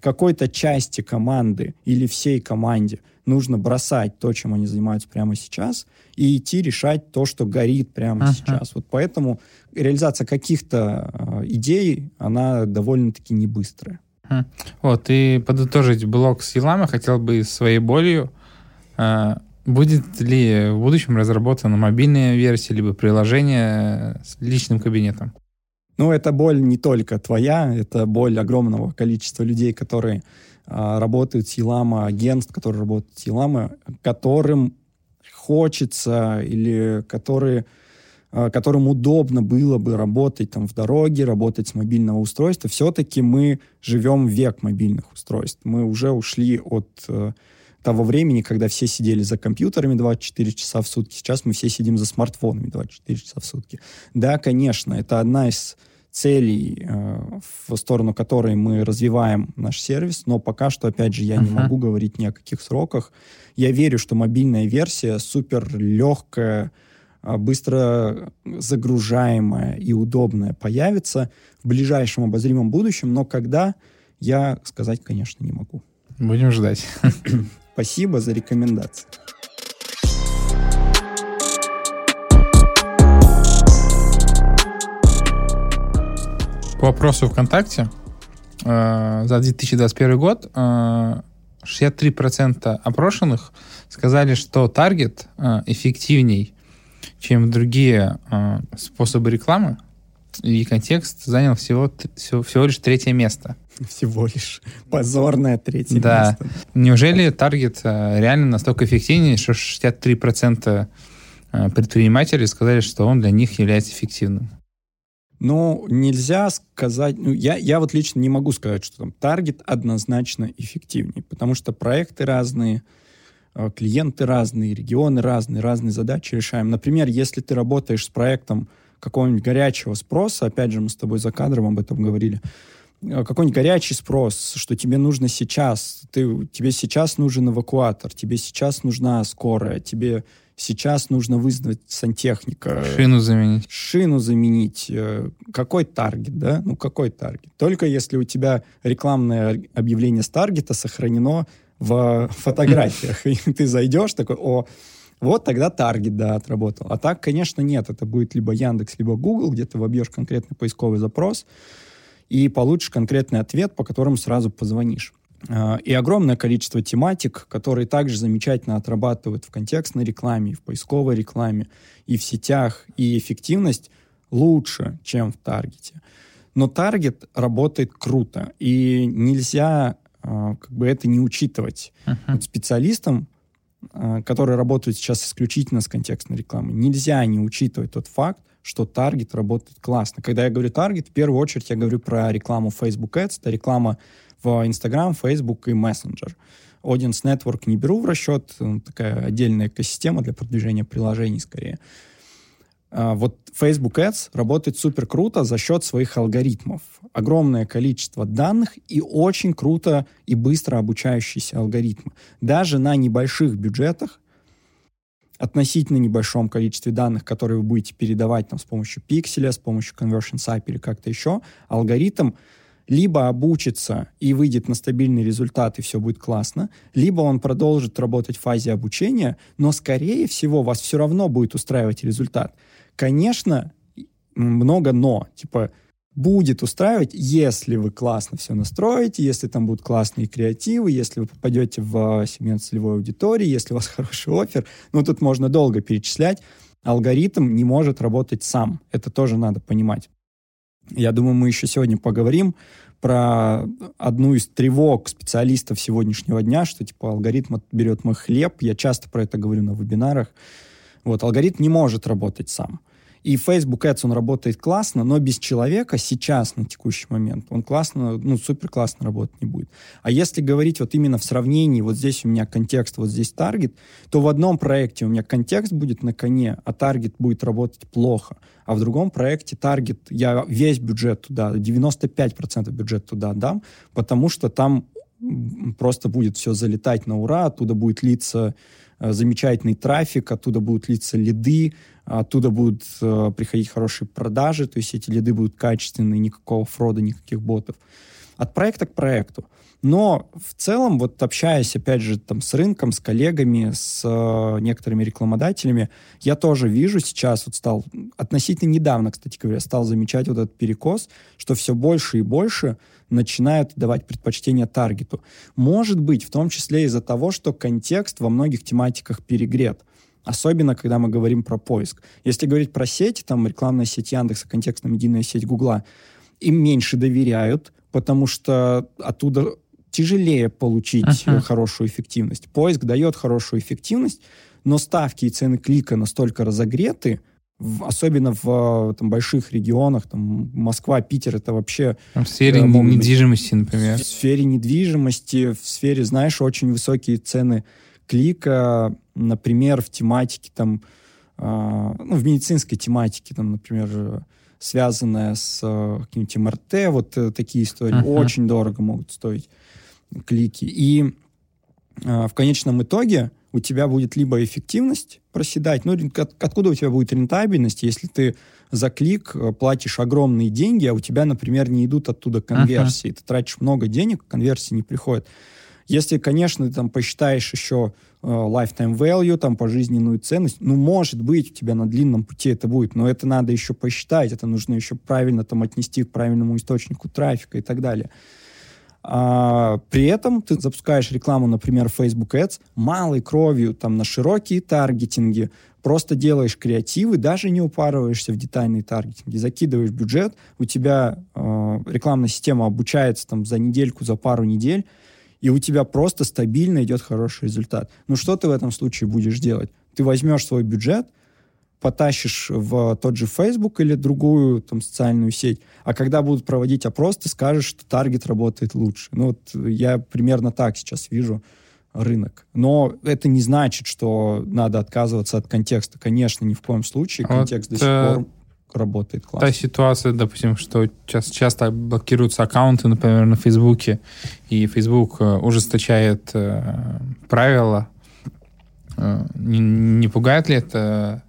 какой-то части команды или всей команде нужно бросать то, чем они занимаются прямо сейчас, и идти решать то, что горит прямо uh-huh. сейчас. Вот поэтому реализация каких-то э, идей, она довольно-таки не быстрая. Вот, и подытожить блок с Елама хотел бы своей болью. Э, будет ли в будущем разработана мобильная версия, либо приложение с личным кабинетом? Ну, эта боль не только твоя, это боль огромного количества людей, которые а, работают с Елама, агентств, которые работают с Елама, которым хочется или которые а, которым удобно было бы работать там в дороге, работать с мобильного устройства, все-таки мы живем век мобильных устройств. Мы уже ушли от э, того времени, когда все сидели за компьютерами 24 часа в сутки. Сейчас мы все сидим за смартфонами 24 часа в сутки. Да, конечно, это одна из целей, э, в сторону которой мы развиваем наш сервис, но пока что, опять же, я uh-huh. не могу говорить ни о каких сроках. Я верю, что мобильная версия супер легкая, а, быстро загружаемая и удобная появится в ближайшем обозримом будущем, но когда, я сказать, конечно, не могу. Будем ждать. Спасибо за рекомендации. По вопросу ВКонтакте э, за 2021 год э, 63% опрошенных сказали, что таргет э, эффективней, чем другие э, способы рекламы, и контекст занял всего, всего, всего лишь третье место. Всего лишь позорное третье да. место. Неужели таргет э, реально настолько эффективнее, что 63% э, предпринимателей сказали, что он для них является эффективным? Ну, нельзя сказать... Ну, я, я вот лично не могу сказать, что там таргет однозначно эффективнее, потому что проекты разные, э, клиенты разные, регионы разные, разные задачи решаем. Например, если ты работаешь с проектом какого-нибудь горячего спроса, опять же, мы с тобой за кадром об этом говорили, какой-нибудь горячий спрос, что тебе нужно сейчас, ты, тебе сейчас нужен эвакуатор, тебе сейчас нужна скорая, тебе Сейчас нужно вызвать сантехника. Шину заменить. Шину заменить. Э, какой таргет, да? Ну, какой таргет? Только если у тебя рекламное объявление с таргета сохранено в фотографиях, и ты зайдешь такой, о, вот тогда таргет, да, отработал. А так, конечно, нет. Это будет либо Яндекс, либо Google, где ты вобьешь конкретный поисковый запрос и получишь конкретный ответ, по которому сразу позвонишь. А, и огромное количество тематик, которые также замечательно отрабатывают в контекстной рекламе, в поисковой рекламе, и в сетях, и эффективность лучше, чем в таргете. Но таргет работает круто, и нельзя а, как бы это не учитывать. Uh-huh. Вот специалистам, а, которые работают сейчас исключительно с контекстной рекламой, нельзя не учитывать тот факт, что таргет работает классно. Когда я говорю таргет, в первую очередь я говорю про рекламу Facebook Ads, это реклама в Instagram, Facebook и Messenger. Audience Network не беру в расчет, такая отдельная экосистема для продвижения приложений скорее. А, вот Facebook Ads работает супер круто за счет своих алгоритмов. Огромное количество данных и очень круто и быстро обучающиеся алгоритмы. Даже на небольших бюджетах, относительно небольшом количестве данных, которые вы будете передавать там, с помощью пикселя, с помощью Conversion Site или как-то еще, алгоритм либо обучится и выйдет на стабильный результат, и все будет классно, либо он продолжит работать в фазе обучения, но, скорее всего, вас все равно будет устраивать результат. Конечно, много но. Типа, будет устраивать, если вы классно все настроите, если там будут классные креативы, если вы попадете в сегмент целевой аудитории, если у вас хороший офер. Ну, тут можно долго перечислять. Алгоритм не может работать сам. Это тоже надо понимать. Я думаю, мы еще сегодня поговорим про одну из тревог специалистов сегодняшнего дня, что типа алгоритм берет мой хлеб. Я часто про это говорю на вебинарах. Вот, алгоритм не может работать сам. И Facebook Ads, он работает классно, но без человека сейчас, на текущий момент, он классно, ну, супер классно работать не будет. А если говорить вот именно в сравнении, вот здесь у меня контекст, вот здесь таргет, то в одном проекте у меня контекст будет на коне, а таргет будет работать плохо. А в другом проекте таргет, я весь бюджет туда, 95% бюджет туда дам, потому что там просто будет все залетать на ура, оттуда будет литься замечательный трафик, оттуда будут литься лиды, оттуда будут э, приходить хорошие продажи, то есть эти лиды будут качественные, никакого фрода, никаких ботов. От проекта к проекту. Но в целом, вот общаясь, опять же, там, с рынком, с коллегами, с э, некоторыми рекламодателями, я тоже вижу сейчас, вот стал, относительно недавно, кстати говоря, стал замечать вот этот перекос, что все больше и больше начинают давать предпочтение таргету. Может быть, в том числе из-за того, что контекст во многих тематиках перегрет. Особенно, когда мы говорим про поиск. Если говорить про сеть, там рекламная сеть Яндекса, контекстно-медийная сеть Гугла, им меньше доверяют, потому что оттуда тяжелее получить uh-huh. хорошую эффективность. Поиск дает хорошую эффективность, но ставки и цены клика настолько разогреты, в, особенно в там, больших регионах, там, Москва, Питер, это вообще... В сфере э, недвижимости, например. В сфере недвижимости, в сфере, знаешь, очень высокие цены клика, например, в тематике там, э, ну, в медицинской тематике, там, например, связанная с э, каким-нибудь МРТ, вот э, такие истории uh-huh. очень дорого могут стоить клики. И э, в конечном итоге у тебя будет либо эффективность проседать, ну, от, откуда у тебя будет рентабельность, если ты за клик э, платишь огромные деньги, а у тебя, например, не идут оттуда конверсии. Uh-huh. Ты тратишь много денег, конверсии не приходят. Если, конечно, ты там посчитаешь еще э, lifetime value, там, пожизненную ценность, ну, может быть, у тебя на длинном пути это будет, но это надо еще посчитать, это нужно еще правильно там отнести к правильному источнику трафика и так далее. А, при этом ты запускаешь рекламу, например, Facebook Ads малой кровью, там, на широкие таргетинги, просто делаешь креативы, даже не упарываешься в детальные таргетинги, закидываешь бюджет, у тебя э, рекламная система обучается там за недельку, за пару недель, и у тебя просто стабильно идет хороший результат. Ну что ты в этом случае будешь делать? Ты возьмешь свой бюджет, потащишь в тот же Facebook или другую там социальную сеть, а когда будут проводить опрос, ты скажешь, что таргет работает лучше. Ну вот я примерно так сейчас вижу рынок. Но это не значит, что надо отказываться от контекста. Конечно, ни в коем случае. Контекст вот, до сих э, пор работает классно. Та ситуация, допустим, что сейчас часто блокируются аккаунты, например, на Фейсбуке, и Facebook э, ужесточает э, правила. Э, не, не пугает ли это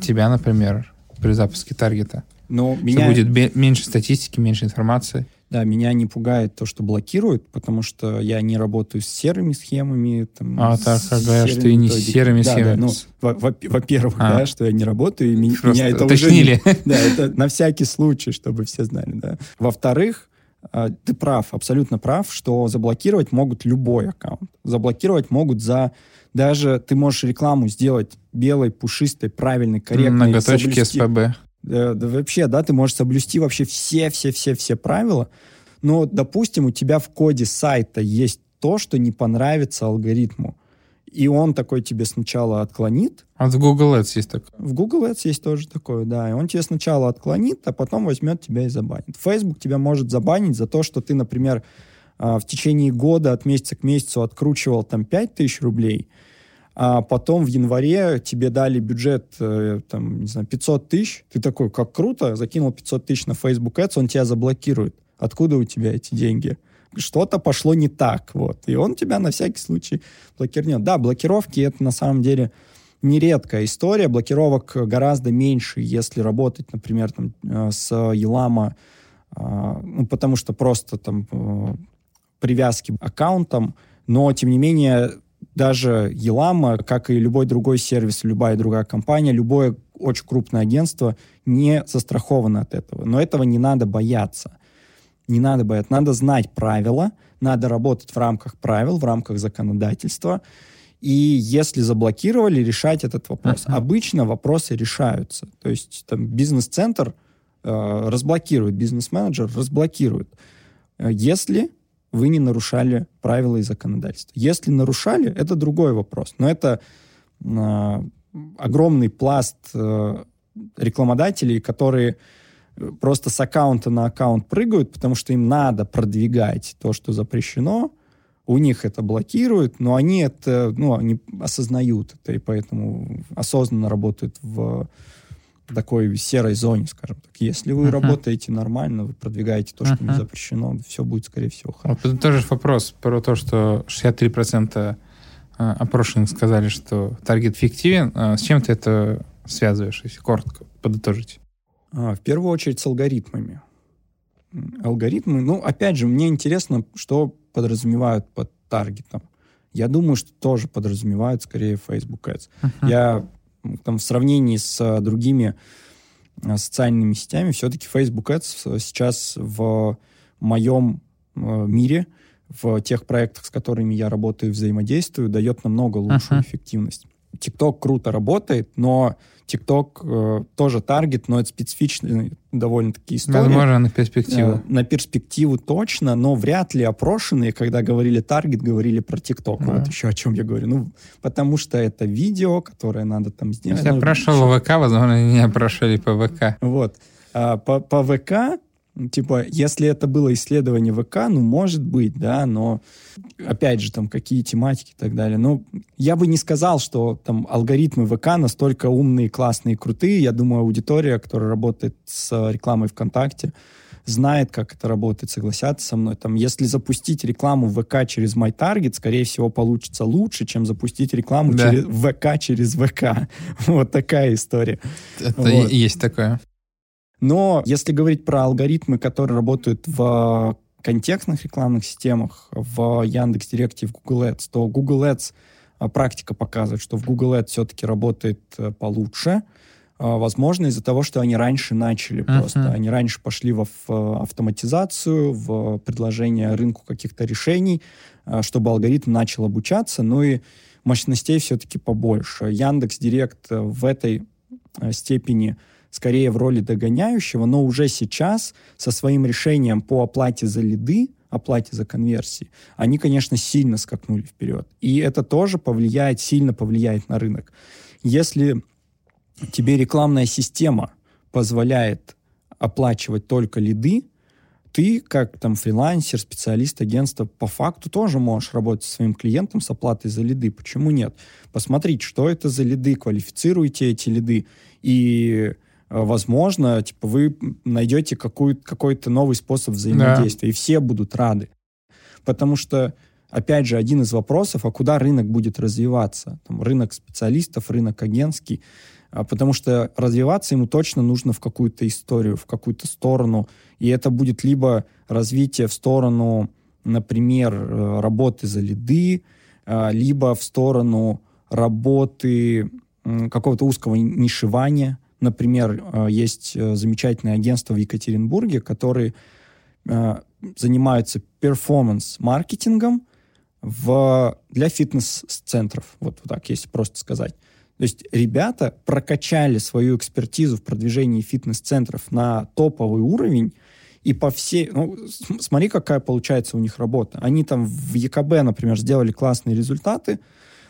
тебя, например, при запуске таргета? Но что меня... будет меньше статистики, меньше информации? Да, меня не пугает то, что блокируют, потому что я не работаю с серыми схемами. Там, а, так, как говорят, что и не с серыми да, схемами. Да, ну, во-первых, а. да, что я не работаю, и меня это уточнили. уже... Да, это на всякий случай, чтобы все знали, да. Во-вторых, а, ты прав, абсолютно прав, что заблокировать могут любой аккаунт. Заблокировать могут за... Даже ты можешь рекламу сделать белой, пушистой, правильной, корректной. Многоточки СПБ. Да, да вообще, да, ты можешь соблюсти вообще все-все-все-все правила, но, допустим, у тебя в коде сайта есть то, что не понравится алгоритму. И он такой тебе сначала отклонит. А в Google Ads есть такое? В Google Ads есть тоже такое, да. И он тебе сначала отклонит, а потом возьмет тебя и забанит. Facebook тебя может забанить за то, что ты, например, а, в течение года от месяца к месяцу откручивал там 5000 рублей, а потом в январе тебе дали бюджет, э, там, не знаю, 500 тысяч, ты такой, как круто, закинул 500 тысяч на Facebook Ads, он тебя заблокирует. Откуда у тебя эти деньги? Что-то пошло не так, вот. И он тебя на всякий случай блокирнет. Да, блокировки — это на самом деле нередкая история. Блокировок гораздо меньше, если работать, например, там, э, с Елама, а, ну, потому что просто там э, привязки к аккаунтам, но, тем не менее, даже Елама, как и любой другой сервис, любая другая компания, любое очень крупное агентство не застраховано от этого. Но этого не надо бояться. Не надо бояться. Надо знать правила, надо работать в рамках правил, в рамках законодательства. И если заблокировали, решать этот вопрос. Uh-huh. Обычно вопросы решаются. То есть там бизнес-центр э, разблокирует, бизнес-менеджер разблокирует. Э, если вы не нарушали правила и законодательства. Если нарушали, это другой вопрос. Но это э, огромный пласт э, рекламодателей, которые просто с аккаунта на аккаунт прыгают, потому что им надо продвигать то, что запрещено. У них это блокируют, но они это, ну, они осознают это, и поэтому осознанно работают в такой серой зоне, скажем так. Если вы uh-huh. работаете нормально, вы продвигаете то, что uh-huh. не запрещено, все будет, скорее всего, хорошо. Вот тоже вопрос про то, что 63% а, опрошенных сказали, что таргет фиктивен. А с чем ты это связываешь, если коротко подытожить? А, в первую очередь с алгоритмами. Алгоритмы, ну, опять же, мне интересно, что подразумевают под таргетом. Я думаю, что тоже подразумевают скорее Facebook Ads. Uh-huh. Я там, в сравнении с а, другими а, социальными сетями, все-таки Facebook Ads сейчас в моем мире, в тех проектах, с которыми я работаю, взаимодействую, дает намного лучшую uh-huh. эффективность. TikTok круто работает, но TikTok э, тоже таргет, но это специфичная довольно-таки история. Возможно, на перспективу. Э, на перспективу точно, но вряд ли опрошенные, когда говорили таргет, говорили про TikTok. Да. Вот еще о чем я говорю. Ну, потому что это видео, которое надо там сделать. Если я ну, прошел ВК, возможно, не опрошали по ВК. Вот. А, по, по ВК Типа, если это было исследование ВК, ну, может быть, да, но, опять же, там, какие тематики и так далее. Но я бы не сказал, что там алгоритмы ВК настолько умные, классные, крутые. Я думаю, аудитория, которая работает с рекламой ВКонтакте, знает, как это работает, согласятся со мной. Там, если запустить рекламу в ВК через MyTarget, скорее всего, получится лучше, чем запустить рекламу да. через ВК через ВК. Вот такая история. Это вот. есть такое. Но если говорить про алгоритмы, которые работают в контекстных рекламных системах, в Яндекс Директе и в Google Ads, то Google Ads а, практика показывает, что в Google Ads все-таки работает э, получше. А, возможно, из-за того, что они раньше начали uh-huh. просто. Они раньше пошли в автоматизацию, в предложение рынку каких-то решений, а, чтобы алгоритм начал обучаться. Ну и мощностей все-таки побольше. Яндекс Директ в этой э, степени скорее в роли догоняющего, но уже сейчас со своим решением по оплате за лиды, оплате за конверсии, они, конечно, сильно скакнули вперед. И это тоже повлияет, сильно повлияет на рынок. Если тебе рекламная система позволяет оплачивать только лиды, ты, как там фрилансер, специалист агентства, по факту тоже можешь работать со своим клиентом с оплатой за лиды. Почему нет? Посмотрите, что это за лиды, квалифицируйте эти лиды и возможно, типа, вы найдете какой-то новый способ взаимодействия, да. и все будут рады. Потому что, опять же, один из вопросов, а куда рынок будет развиваться? Там, рынок специалистов, рынок агентский. А, потому что развиваться ему точно нужно в какую-то историю, в какую-то сторону. И это будет либо развитие в сторону, например, э, работы за лиды, а, либо в сторону работы какого-то узкого нишевания, Например, э, есть э, замечательное агентство в Екатеринбурге, которые э, занимаются перформанс-маркетингом в, для фитнес-центров. Вот, вот так, если просто сказать. То есть ребята прокачали свою экспертизу в продвижении фитнес-центров на топовый уровень, и по всей... Ну, смотри, какая получается у них работа. Они там в ЕКБ, например, сделали классные результаты,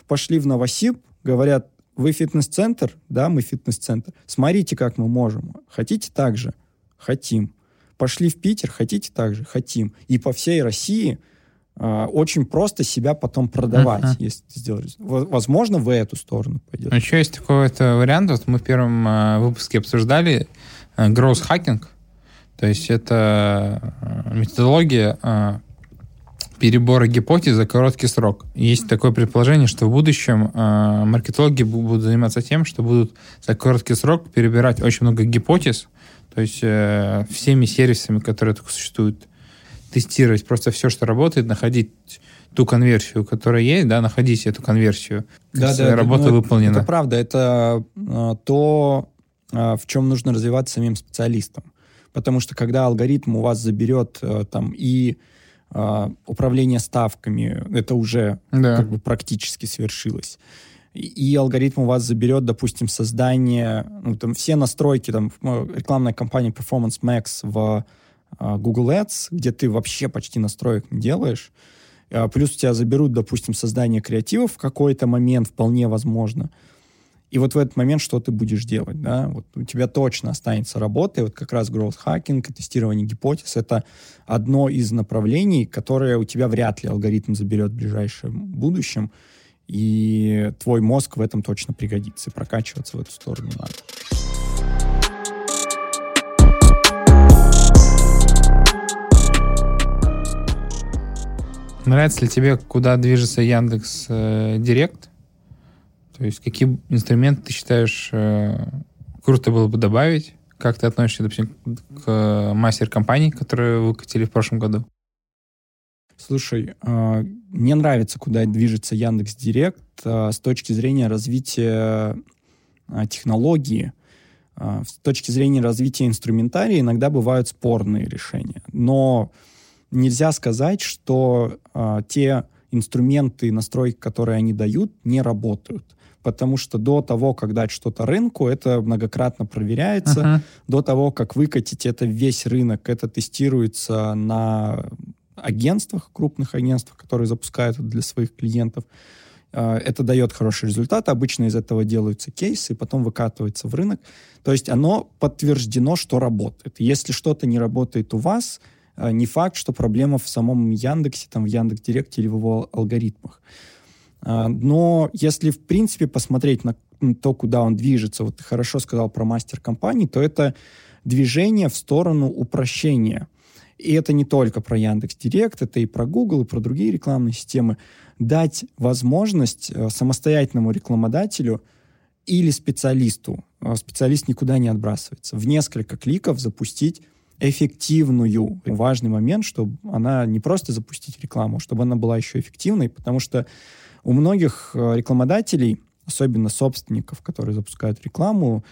пошли в Новосиб, говорят, вы фитнес-центр? Да, мы фитнес-центр. Смотрите, как мы можем. Хотите так же? Хотим. Пошли в Питер? Хотите так же? Хотим. И по всей России э, очень просто себя потом продавать, uh-huh. если ты сделаешь. Возможно, в эту сторону пойдет. Ну, еще есть такой вот вариант. Вот мы в первом э, выпуске обсуждали э, growth hacking. То есть это э, методология э, перебора гипотез за короткий срок. Есть такое предположение, что в будущем э, маркетологи будут заниматься тем, что будут за короткий срок перебирать очень много гипотез, то есть э, всеми сервисами, которые только существуют, тестировать просто все, что работает, находить ту конверсию, которая есть, да, находить эту конверсию. Да, да, работа ну, выполнена. Это правда, это э, то, э, в чем нужно развиваться самим специалистам. Потому что когда алгоритм у вас заберет э, там и управление ставками, это уже да. как бы практически свершилось. И, и алгоритм у вас заберет, допустим, создание, ну, там, все настройки, там, рекламная кампания Performance Max в uh, Google Ads, где ты вообще почти настроек не делаешь, uh, плюс у тебя заберут, допустим, создание креативов в какой-то момент, вполне возможно, и вот в этот момент что ты будешь делать, да? Вот у тебя точно останется работа, и вот как раз growth hacking, тестирование гипотез — это одно из направлений, которое у тебя вряд ли алгоритм заберет в ближайшем будущем, и твой мозг в этом точно пригодится, и прокачиваться в эту сторону надо. Нравится ли тебе, куда движется Яндекс э, Директ? То есть какие инструменты ты считаешь э, круто было бы добавить? Как ты относишься, допустим, к мастер-компании, которую выкатили в прошлом году? Слушай, э, мне нравится, куда движется Яндекс Директ э, с точки зрения развития э, технологии. С точки зрения развития инструментария иногда бывают спорные решения. Но нельзя сказать, что те инструменты настройки, которые они дают, не работают. Потому что до того, как дать что-то рынку, это многократно проверяется. Ага. До того, как выкатить это весь рынок, это тестируется на агентствах, крупных агентствах, которые запускают это для своих клиентов. А, Это дает хороший результат. Обычно из этого делаются кейсы, и потом выкатывается в рынок. То есть оно подтверждено, что работает. Если что-то не работает у вас, а, не факт, что проблема в самом Яндексе, там, в Яндекс.Директе или в его алгоритмах. А, Но если, в принципе, посмотреть на то, куда он движется, вот ты хорошо сказал про мастер компании, то это движение в сторону упрощения. И это не только про Яндекс Директ, это и про Google, и про другие рекламные системы. Дать возможность э, самостоятельному рекламодателю или специалисту, э, специалист никуда не отбрасывается, в несколько кликов запустить эффективную. Важный момент, чтобы она не просто запустить рекламу, чтобы она была еще эффективной, потому что у многих э, рекламодателей, особенно собственников, которые запускают рекламу,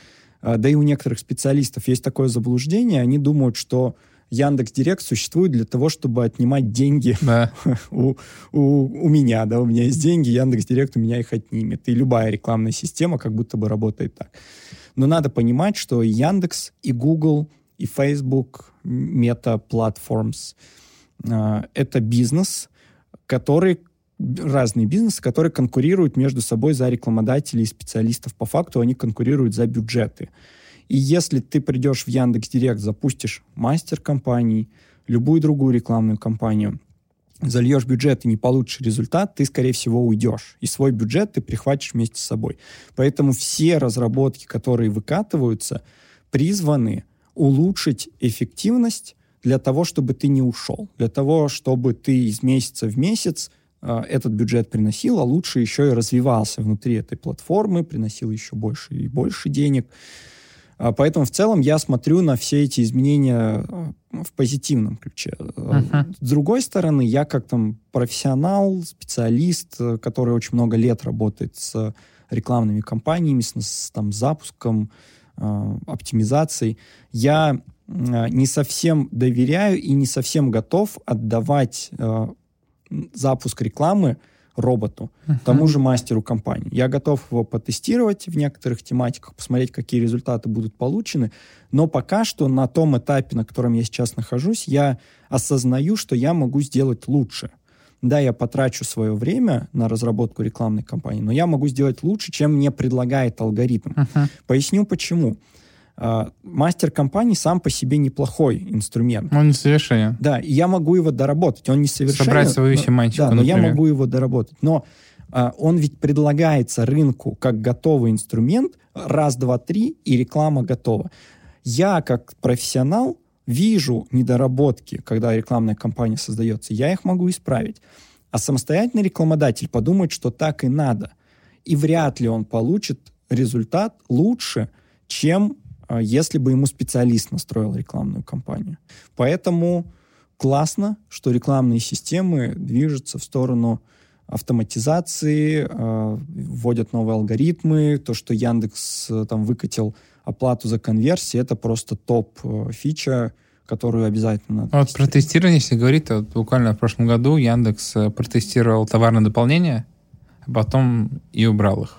э, да и у некоторых специалистов есть такое заблуждение, они думают, что Яндекс Директ существует для того, чтобы отнимать деньги Да. у, у, у меня, да, у меня есть деньги, Яндекс Директ у меня их отнимет. И любая рекламная система как будто бы работает так. Но надо понимать, что и Яндекс, и Google, и Facebook, Meta Platforms это бизнес, который разные бизнесы, которые конкурируют между собой за рекламодателей и специалистов. По факту они конкурируют за бюджеты. И если ты придешь в Яндекс Директ, запустишь мастер компании, любую другую рекламную кампанию, зальешь бюджет и не получишь результат, ты, скорее всего, уйдешь. И свой бюджет ты прихватишь вместе с собой. Поэтому все разработки, которые выкатываются, призваны улучшить эффективность для того, чтобы ты не ушел. Для того, чтобы ты из месяца в месяц этот бюджет приносил, а лучше еще и развивался внутри этой платформы, приносил еще больше и больше денег. А, Поэтому в целом я смотрю на все эти изменения э, в позитивном ключе. Мгм. С другой стороны, я как там профессионал, специалист, э, который очень много лет работает с рекламными кампаниями, с, с, там, запуском, э, оптимизацией, я э, не совсем доверяю и не совсем готов отдавать э, запуск рекламы роботу, тому же мастеру компании. Я готов его потестировать в некоторых тематиках, посмотреть, какие результаты будут получены, но пока что на том этапе, на котором я сейчас нахожусь, я осознаю, что я могу сделать лучше. Да, я потрачу свое время на разработку рекламной кампании, но я могу сделать лучше, чем мне предлагает алгоритм. Мгм. Поясню почему. А, Мастер компании сам по себе неплохой инструмент. Он несовершенен. Да, и я могу его доработать. Он не совершенен. Собрать свою но- семантику, Да, но я например. могу его доработать. Но а, он ведь предлагается рынку как готовый инструмент, раз, два, три, и реклама готова. Я, как профессионал, вижу недоработки, когда рекламная кампания создается. Я их могу исправить. А самостоятельный рекламодатель подумает, что так и надо. И вряд ли он получит результат лучше, чем если бы ему специалист настроил рекламную кампанию. Поэтому классно, что рекламные системы движутся в сторону автоматизации, э, вводят новые алгоритмы. То, что Яндекс э, там выкатил оплату за конверсии, это просто топ-фича, которую обязательно надо А Вот про тестирование, если говорить, то вот буквально в прошлом году Яндекс э, протестировал товарное дополнение, а потом и убрал их.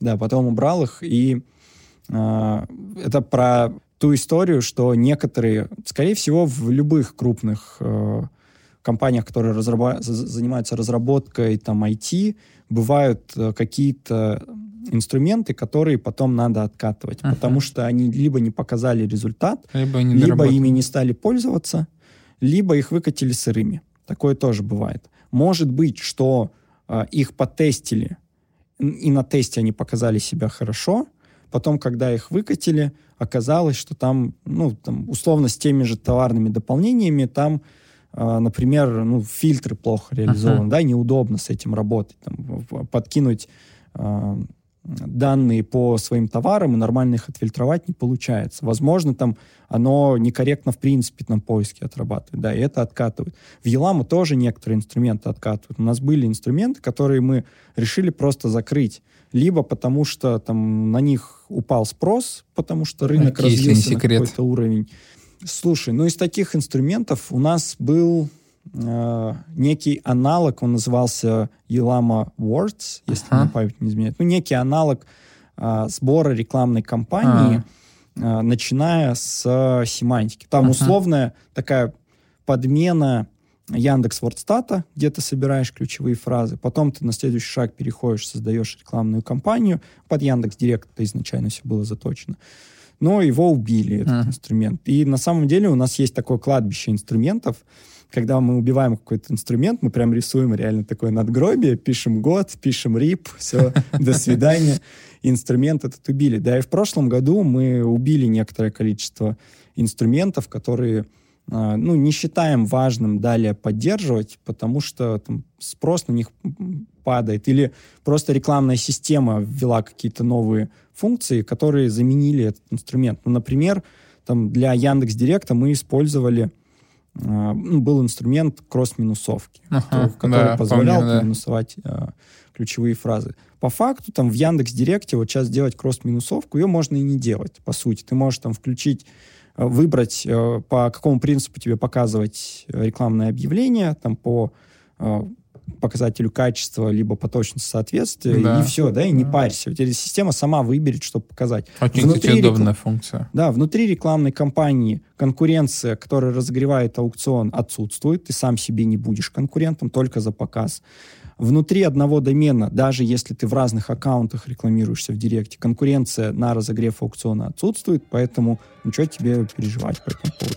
Да, потом убрал их, и э, это про ту историю, что некоторые, скорее всего, в любых крупных э, компаниях, которые разраба- за- занимаются разработкой там IT, бывают э, какие-то инструменты, которые потом надо откатывать, Ага. потому что они либо не показали результат, Либо не либо доработали. ими не стали пользоваться, либо их выкатили сырыми. Такое тоже бывает. Может быть, что а, их потестили, и на тесте они показали себя хорошо, потом, когда их выкатили, оказалось, что там, ну, там, условно, с теми же товарными дополнениями, там, а, например, ну, фильтры плохо реализованы, Мгм. да, неудобно с этим работать, там, подкинуть а, данные по своим товарам и нормально их отфильтровать не получается. Возможно, там оно некорректно в принципе на поиске отрабатывает, да, и это откатывает. В Еламу тоже некоторые инструменты откатывают. У нас были инструменты, которые мы решили просто закрыть. Либо потому что там на них упал спрос, потому что рынок Окей, развился на какой-то уровень. Слушай, ну из таких инструментов у нас был э, некий аналог, он назывался Елама Words, если Ага. мне память не изменяет. Ну, некий аналог э, сбора рекламной кампании, э, начиная с э, семантики. Там Ага. условная такая подмена Яндекс Вордстата, где ты собираешь ключевые фразы, потом ты на следующий шаг переходишь, создаешь рекламную кампанию, под Яндекс Директ это изначально все было заточено. Но его убили, этот Ага. инструмент. И на самом деле у нас есть такое кладбище инструментов, когда мы убиваем какой-то инструмент, мы прям рисуем реально такое надгробие, пишем год, пишем рип, все, до свидания. Инструмент этот убили. Да, и в прошлом году мы убили некоторое количество инструментов, которые а, ну, не считаем важным далее поддерживать, потому что там, спрос на них падает. Или просто рекламная система ввела какие-то новые функции, которые заменили этот инструмент. Ну, например, там, для Яндекс Директа мы использовали а, ну, был инструмент кросс-минусовки, Ага, который да, позволял помню, да. минусовать а, ключевые фразы. По факту, там в Яндекс Директе вот сейчас делать кросс-минусовку, ее можно и не делать, по сути. Ты можешь там включить, э, выбрать, э, по какому принципу тебе показывать э, рекламное объявление, там по э, показателю качества, либо по точности соответствия, Да. и все, да, и не Да. парься. У тебя система сама выберет, что показать. Очень, Внутри кстати, удобная функция. Да, внутри рекламной кампании конкуренция, которая разогревает аукцион, отсутствует. Ты сам себе не будешь конкурентом, только за показ. Внутри одного домена, даже если ты в разных аккаунтах рекламируешься в Директе, конкуренция на разогрев аукциона отсутствует, поэтому ничего тебе переживать по этому поводу.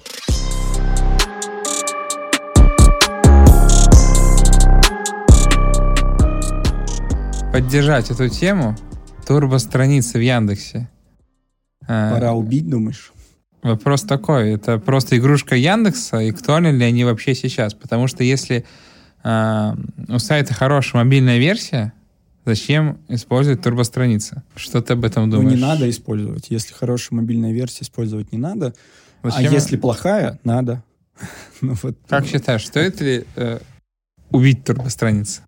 Поддержать эту тему турбо-страницы в Яндексе. А, Пора убить, думаешь? Вопрос такой, это просто игрушка Яндекса, и актуальны ли они вообще сейчас? Потому что если а, у сайта хорошая мобильная версия, зачем использовать турбостраницы? Что ты об этом Ну, думаешь? не надо использовать. Если хорошая мобильная версия, использовать не надо. А Зачем? если плохая, надо. Ну, вот, Как считаешь, стоит ли э, убить турбостраницы?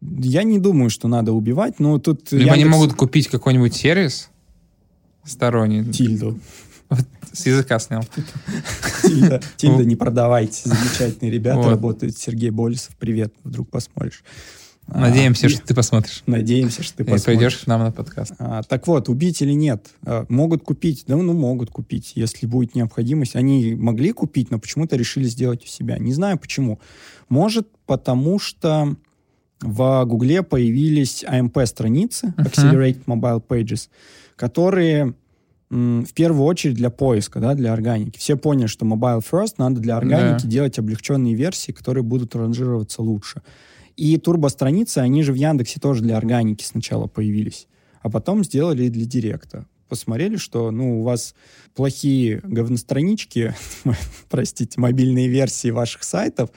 Я не думаю, что надо убивать, но тут Либо они Яндекс- могут купить какой-нибудь сервис сторонний. Тильду. С языка снял. Тильда, Тильда не продавайте. Замечательные ребята Вот. работают. Сергей Болесов, привет, вдруг посмотришь. А, Надеемся, и- что ты посмотришь. Надеемся, что ты И посмотришь. придешь к нам на подкаст. А, так вот, убить или нет? А, могут купить, да, ну, могут купить, если будет необходимость. Они могли купить, но почему-то решили сделать у себя. Не знаю почему. Может, потому что в Гугле появились AMP-страницы, Мгм. Accelerate Mobile Pages, которые в первую очередь для поиска, да, для органики. Все поняли, что Mobile First надо для органики Да. делать облегченные версии, которые будут ранжироваться лучше. И турбостраницы, они же в Яндексе тоже для органики сначала появились, а потом сделали и для Директа. Посмотрели, что ну, у вас плохие говностранички, простите, мобильные версии ваших сайтов,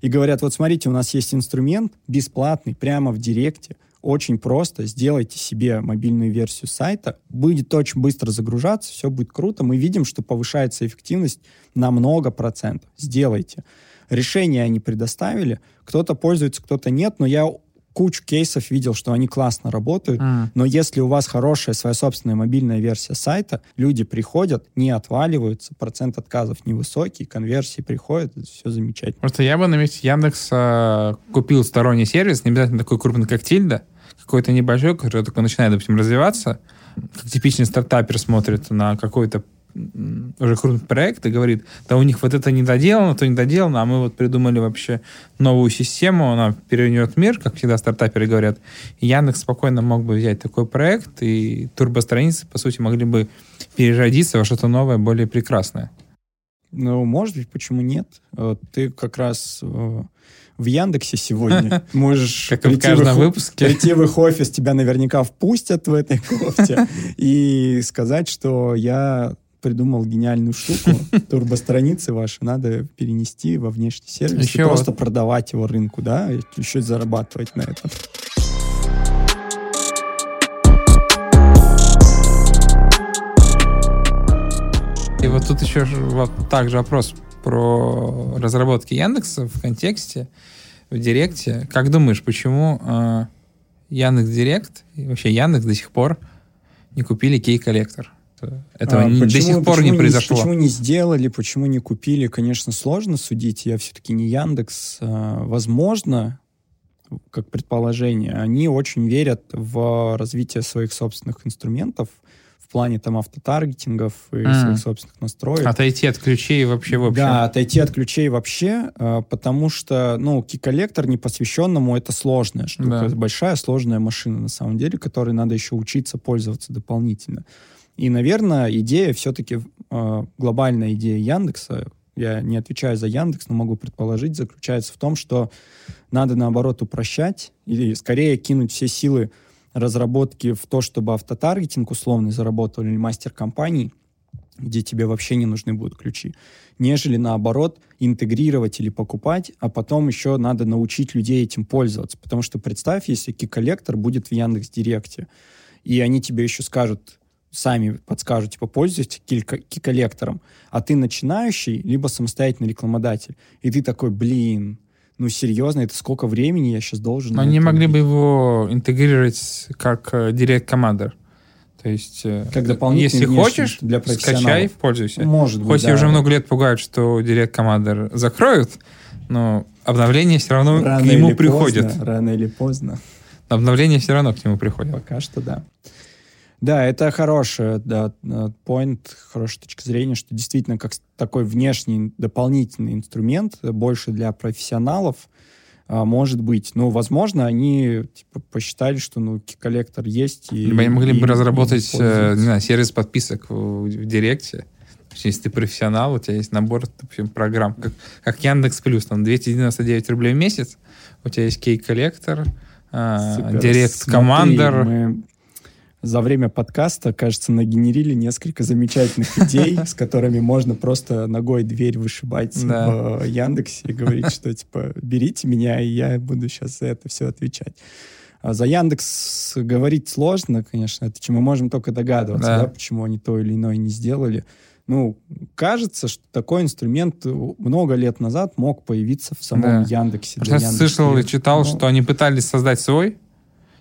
и говорят, вот смотрите, у нас есть инструмент бесплатный прямо в Директе, очень просто, сделайте себе мобильную версию сайта, будет очень быстро загружаться, все будет круто, мы видим, что повышается эффективность на много процентов. Сделайте. Решение они предоставили, кто-то пользуется, кто-то нет, но я кучу кейсов видел, что они классно работают, М. но если у вас хорошая своя собственная мобильная версия сайта, люди приходят, не отваливаются, процент отказов невысокий, конверсии приходят, все замечательно. Просто я бы на месте Яндекса купил сторонний сервис, не обязательно такой крупный, как Тильда, какой-то небольшой, который только начинает, допустим, развиваться, как типичный стартапер смотрит на какой-то уже крупный проект и говорит, да у них вот это не доделано, то не доделано, а мы вот придумали вообще новую систему, она перевернет мир, как всегда стартаперы говорят. И Яндекс спокойно мог бы взять такой проект, и турбостраницы, по сути, могли бы переродиться во что-то новое, более прекрасное. Ну, может быть, почему нет? Э, Ты как раз э, в Яндексе сегодня можешь Как и в прийти каждом о- выпуске. прийти в их офис, тебя наверняка впустят в этой кофте и сказать, что я придумал гениальную штуку, турбостраницы ваши надо перенести во внешний сервис Еще и просто вот- продавать его рынку, да, еще и зарабатывать на этом. И вот тут еще вот также вопрос про разработки Яндекса в контексте, в Директе. Как думаешь, почему э, Яндекс Директ и вообще Яндекс до сих пор не купили кей-коллектор? этого а, не, почему, до сих пор не произошло. почему не сделали, почему не купили, конечно, сложно судить. Я все-таки не Яндекс. А, возможно, как предположение, они очень верят в развитие своих собственных инструментов, плане там автотаргетингов и mm. своих собственных настроек. Отойти от ключей вообще вообще. Да, отойти от ключей вообще, э, потому что, ну, key-коллектор непосвященному это сложная штука, да. это большая сложная машина на самом деле, которой надо еще учиться пользоваться дополнительно. И, наверное, идея все-таки, э, глобальная идея Яндекса, я не отвечаю за Яндекс, но могу предположить, заключается в том, что надо, наоборот, упрощать или скорее кинуть все силы разработки в то, чтобы автотаргетинг условный заработал или мастер компаний, где тебе вообще не нужны будут ключи, нежели наоборот интегрировать или покупать, а потом еще надо научить людей этим пользоваться. Потому что представь, если ки-коллектор будет в Яндекс Директе, и они тебе еще скажут, сами подскажут, типа, пользуйтесь ки-коллектором, а ты начинающий, либо самостоятельный рекламодатель, и ты такой, блин, ну, серьезно, это сколько времени я сейчас должен... Они могли бы его интегрировать как э, Direct Commander. То есть, э, как если хочешь, для скачай, пользуйся. Может быть, Хоть да. уже много лет пугают, что Direct Commander закроют, но обновление все равно рано к нему приходит. Поздно, рано или поздно. Обновление все равно к нему приходит. Пока что да. Да, это хороший да, point, хорошая точка зрения, что действительно как такой внешний дополнительный инструмент, больше для профессионалов, а, может быть. Ну, возможно, они типа, посчитали, что ну, коллектор есть. И, Либо они могли и, бы разработать э, не знаю, сервис подписок в, в Директе. Если ты профессионал, у тебя есть набор допустим, программ, как, как Яндекс Плюс, там 299 рублей в месяц, у тебя есть Key Collector, Директ Commander. Мы за время подкаста, кажется, нагенерили несколько замечательных идей, с которыми можно просто ногой дверь вышибать в Яндексе и говорить, что, типа, берите меня, и я буду сейчас за это все отвечать. А за Яндекс говорить сложно, конечно, это чем мы можем только догадываться, да. Да, почему они то или иное не сделали. Ну, кажется, что такой инструмент много лет назад мог появиться в самом да. Яндексе. Я слышал и читал, Но... что они пытались создать свой.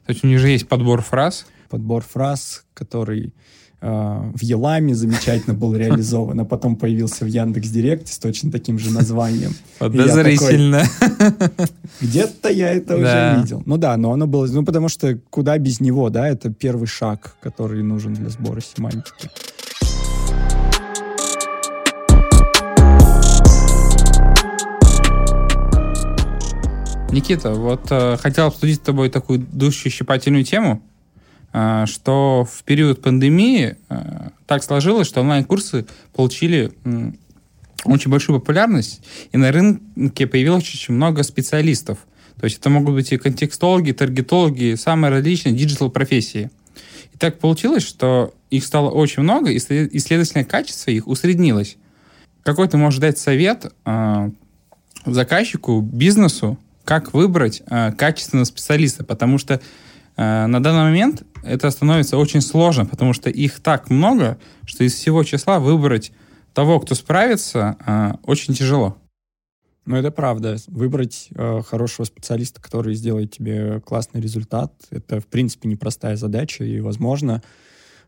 То есть у них же есть подбор фраз подбор фраз, который э, в Еламе замечательно был реализован, а потом появился в Яндекс Директе с точно таким же названием. Подозрительно. Где-то я это уже видел. Ну да, но оно было... Ну потому что куда без него, да, это первый шаг, который нужен для сбора семантики. Никита, вот э, хотел обсудить с тобой такую душью щипательную тему. А, что в период пандемии а, так сложилось, что онлайн-курсы получили очень большую популярность, и на рынке появилось очень много специалистов. То есть это могут быть и контекстологи, таргетологи, самые различные digital-профессии. И так получилось, что их стало очень много, и, следовательно, качество их усреднилось. Какой ты можешь дать совет э, заказчику, бизнесу, как выбрать качественного специалиста? Потому что на данный момент это становится очень сложно, потому что их так много, что из всего числа выбрать того, кто справится, э, очень тяжело. Ну, это правда. Выбрать э, хорошего специалиста, который сделает тебе классный результат, это, в принципе, непростая задача, и, возможно,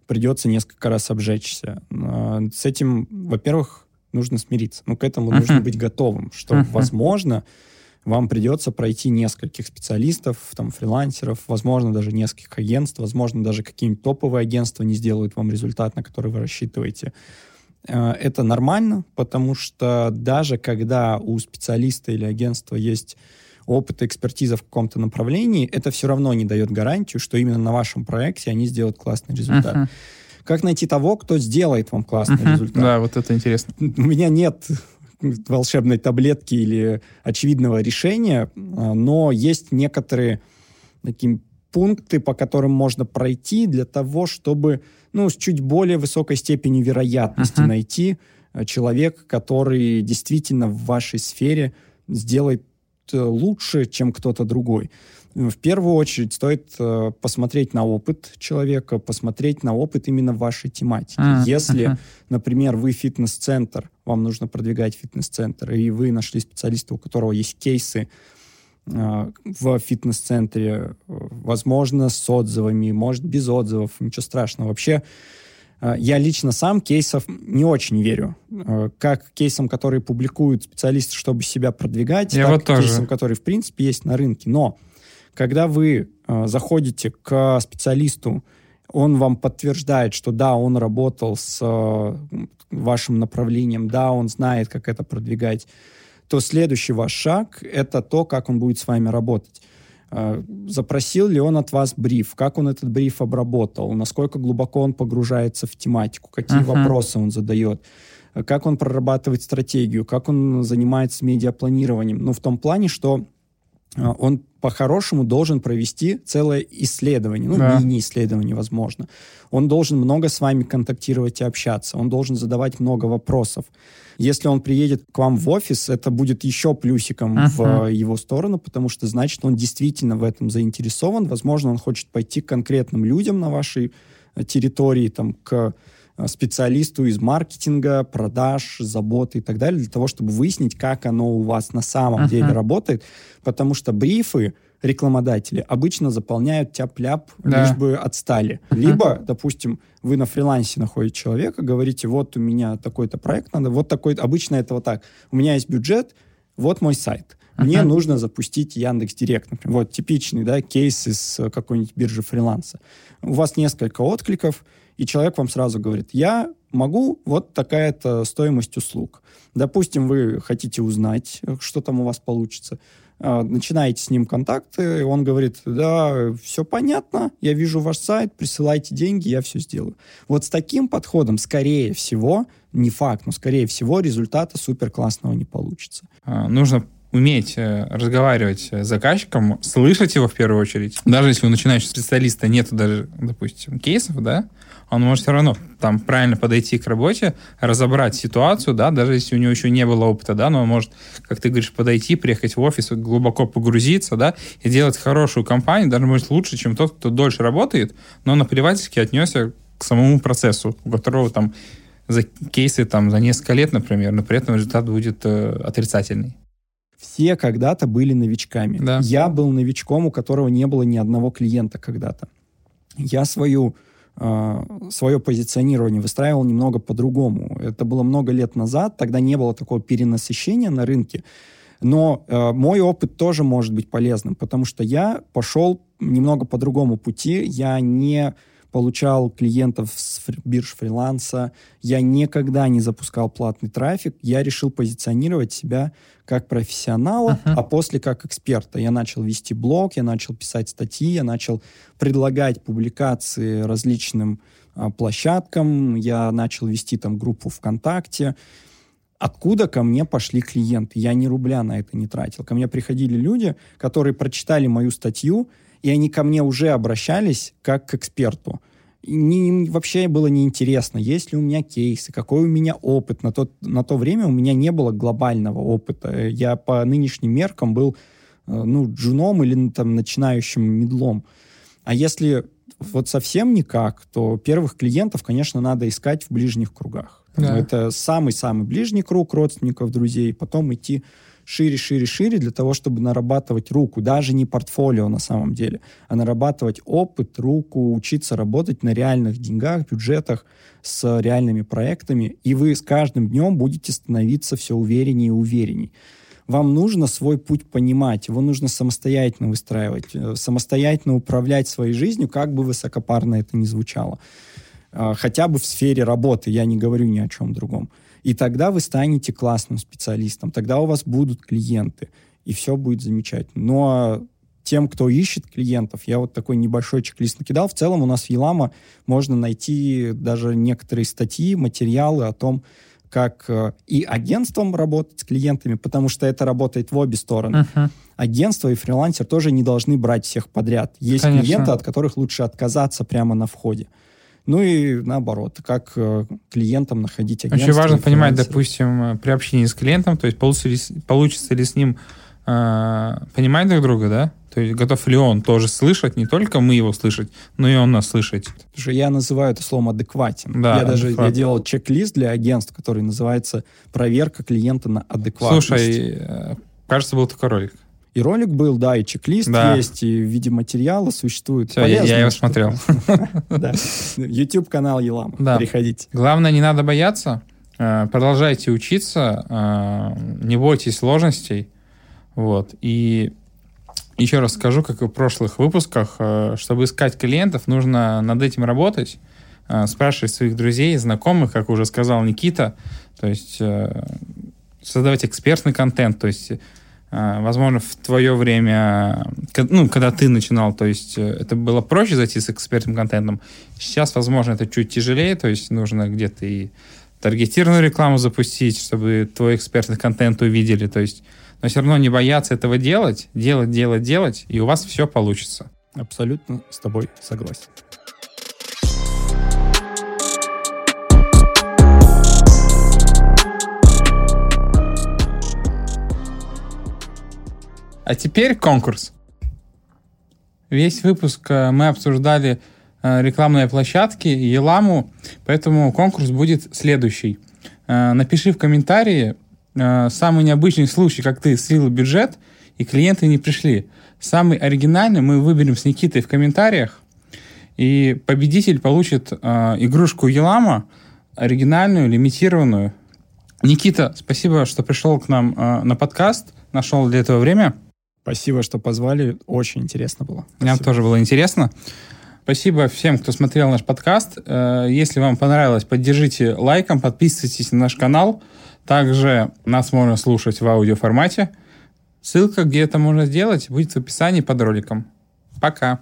придется несколько раз обжечься. Э, с этим, во-первых, нужно смириться. Ну, к этому uh-huh. нужно быть готовым, что, uh-huh. возможно, вам придется пройти нескольких специалистов, там, фрилансеров, возможно, даже нескольких агентств, возможно, даже какие-нибудь топовые агентства не сделают вам результат, на который вы рассчитываете. Э, это нормально, потому что даже когда у специалиста или агентства есть опыт и экспертиза в каком-то направлении, это все равно не дает гарантию, что именно на вашем проекте они сделают классный результат. Uh-huh. Как найти того, кто сделает вам классный uh-huh. результат? Да, вот это интересно. У меня нет волшебной таблетки или очевидного решения, а, но есть некоторые такие пункты, по которым можно пройти для того, чтобы ну, с чуть более высокой степенью вероятности uh-huh. найти а, человека, который действительно в вашей сфере сделает э, лучше, чем кто-то другой. В первую очередь стоит э, посмотреть на опыт человека, посмотреть на опыт именно вашей тематики. Uh-huh. Если, uh-huh. например, вы фитнес-центр, вам нужно продвигать фитнес-центр, и вы нашли специалиста, у которого есть кейсы э, в фитнес-центре, возможно, с отзывами, может, без отзывов, ничего страшного. Вообще, Э, я лично сам кейсов не очень верю. Э, как кейсам, которые публикуют специалисты, чтобы себя продвигать, Я так вот тоже. кейсам, которые, в принципе, есть на рынке. Но когда вы э, заходите к специалисту, он вам подтверждает, что да, он работал с э, вашим направлением, да, он знает, как это продвигать, то следующий ваш шаг — это то, как он будет с вами работать. Э, Запросил ли он от вас бриф? Как он этот бриф обработал? Насколько глубоко он погружается в тематику? Какие Мгм. вопросы он задает? Э, Как он прорабатывает стратегию? Как он занимается медиапланированием? Ну, в том плане, что он по-хорошему должен провести целое исследование. Ну, Да. мини-исследование, возможно. Он должен много с вами контактировать и общаться. Он должен задавать много вопросов. Если он приедет к вам в офис, это будет еще плюсиком Мгм. в его сторону, потому что значит, он действительно в этом заинтересован. Возможно, он хочет пойти к конкретным людям на вашей территории, там, к специалисту из маркетинга, продаж, заботы и так далее, для того, чтобы выяснить, как оно у вас на самом Мгм. деле работает. Потому что брифы рекламодатели обычно заполняют тяп-ляп, Да. лишь бы отстали. Либо, допустим, вы на фрилансе находите человека, говорите, вот у меня такой-то проект надо, вот такой, обычно это вот так, у меня есть бюджет, вот мой сайт. Мне Мгм. нужно запустить Яндекс Директ, например. Вот типичный да, кейс из э, какой-нибудь биржи фриланса. У вас несколько откликов, и человек вам сразу говорит, я могу, вот такая-то стоимость услуг. Допустим, вы хотите узнать, что там у вас получится. А, Начинаете с ним контакты, он говорит, да, все понятно, я вижу ваш сайт, присылайте деньги, я все сделаю. Вот с таким подходом, скорее всего, не факт, но скорее всего результата супер классного не получится. А, Нужно уметь э, разговаривать с заказчиком, слышать его в первую очередь. Даже если у начинающего специалиста нет даже, допустим, кейсов, да, он может все равно там правильно подойти к работе, разобрать ситуацию, да, даже если у него еще не было опыта, да, но он может, как ты говоришь, подойти, приехать в офис, глубоко погрузиться, да, и делать хорошую компанию, даже может лучше, чем тот, кто дольше работает, но наплевательски отнесся к самому процессу, у которого там за кейсы там за несколько лет, например, но при этом результат будет э, отрицательный. Все когда-то были новичками. Да. Я был новичком, у которого не было ни одного клиента когда-то. Я свою свое позиционирование выстраивал немного по-другому. Это было много лет назад, тогда не было такого перенасыщения на рынке. Но э, мой опыт тоже может быть полезным, потому что я пошел немного по другому пути. Я не получал клиентов с бирж фриланса, я никогда не запускал платный трафик, я решил позиционировать себя как профессионала, Мгм. а после как эксперта. Я начал вести блог, я начал писать статьи, я начал предлагать публикации различным а, площадкам, я начал вести там группу ВКонтакте. Откуда ко мне пошли клиенты? Я ни рубля на это не тратил. Ко мне приходили люди, которые прочитали мою статью, и они ко мне уже обращались как к эксперту. Им вообще было неинтересно, есть ли у меня кейсы, какой у меня опыт. На, тот, на то время у меня не было глобального опыта. Я по нынешним меркам был э, ну, джуном или ну, там, начинающим медлом. А если вот совсем никак, то первых клиентов, конечно, надо искать в ближних кругах. Да. Это самый-самый ближний круг родственников, друзей, потом идти шире, шире, шире для того, чтобы нарабатывать руку, даже не портфолио на самом деле, а нарабатывать опыт, руку, учиться работать на реальных деньгах, бюджетах с реальными проектами, и вы с каждым днем будете становиться все увереннее и уверенней. Вам нужно свой путь понимать, его нужно самостоятельно выстраивать, э, самостоятельно управлять своей жизнью, как бы высокопарно это ни звучало. А, Хотя бы в сфере работы, я не говорю ни о чем другом. И тогда вы станете классным специалистом, тогда у вас будут клиенты, и все будет замечательно. Ну а тем, кто ищет клиентов, я вот такой небольшой чек-лист накидал. В целом у нас в Елама можно найти даже некоторые статьи, материалы о том, как э, и агентством работать с клиентами, потому что это работает в обе стороны. Мгм. Агентство и фрилансер тоже не должны брать всех подряд. Есть Конечно. клиенты, от которых лучше отказаться прямо на входе. Ну и наоборот, как э, клиентам находить агентство. Очень важно понимать, допустим, при общении с клиентом, то есть получится ли, с- получится ли с ним э, понимать друг друга, да? То есть готов ли он тоже слышать, не только мы его слышать, но и он нас слышать. Потому что я называю это словом адекватен. Да, я даже я делал чек-лист для агентств, который называется проверка клиента на адекватность. Слушай, э, кажется, был такой ролик. И ролик был, да, и чек-лист Да. есть, и в виде материала существует. Всё, я- я его смотрел. YouTube-канал Елама. Да. Приходите. Главное, не надо бояться. Э, Продолжайте учиться, э, не бойтесь сложностей. Вот. И еще раз скажу, как и в прошлых выпусках, э, чтобы искать клиентов, нужно над этим работать, спрашивать своих друзей, знакомых, как уже сказал Никита, то есть создавать экспертный контент, то есть возможно, в твое время, ну, когда ты начинал, то есть э, это было проще зайти с экспертным контентом. Сейчас, возможно, это чуть тяжелее, то есть нужно где-то и таргетированную рекламу запустить, чтобы твой экспертный контент увидели, то есть, но все равно не бояться этого делать, делать, делать, делать, и у вас все получится. Абсолютно с тобой согласен. А теперь конкурс. Весь выпуск э, мы обсуждали э, рекламные площадки и Еламу, поэтому конкурс будет следующий. Э, Напиши в комментарии самый необычный случай, как ты слил бюджет, и клиенты не пришли. Самый оригинальный мы выберем с Никитой в комментариях, и победитель получит игрушку Елама, оригинальную, лимитированную. Никита, спасибо, что пришел к нам на подкаст, нашел для этого время. Спасибо, что позвали. Очень интересно было. Нам Спасибо. тоже было интересно. Спасибо всем, кто смотрел наш подкаст. Э, Если вам понравилось, поддержите лайком, подписывайтесь на наш канал. Также нас можно слушать в аудиоформате. Ссылка, где это можно сделать, будет в описании под роликом. Пока.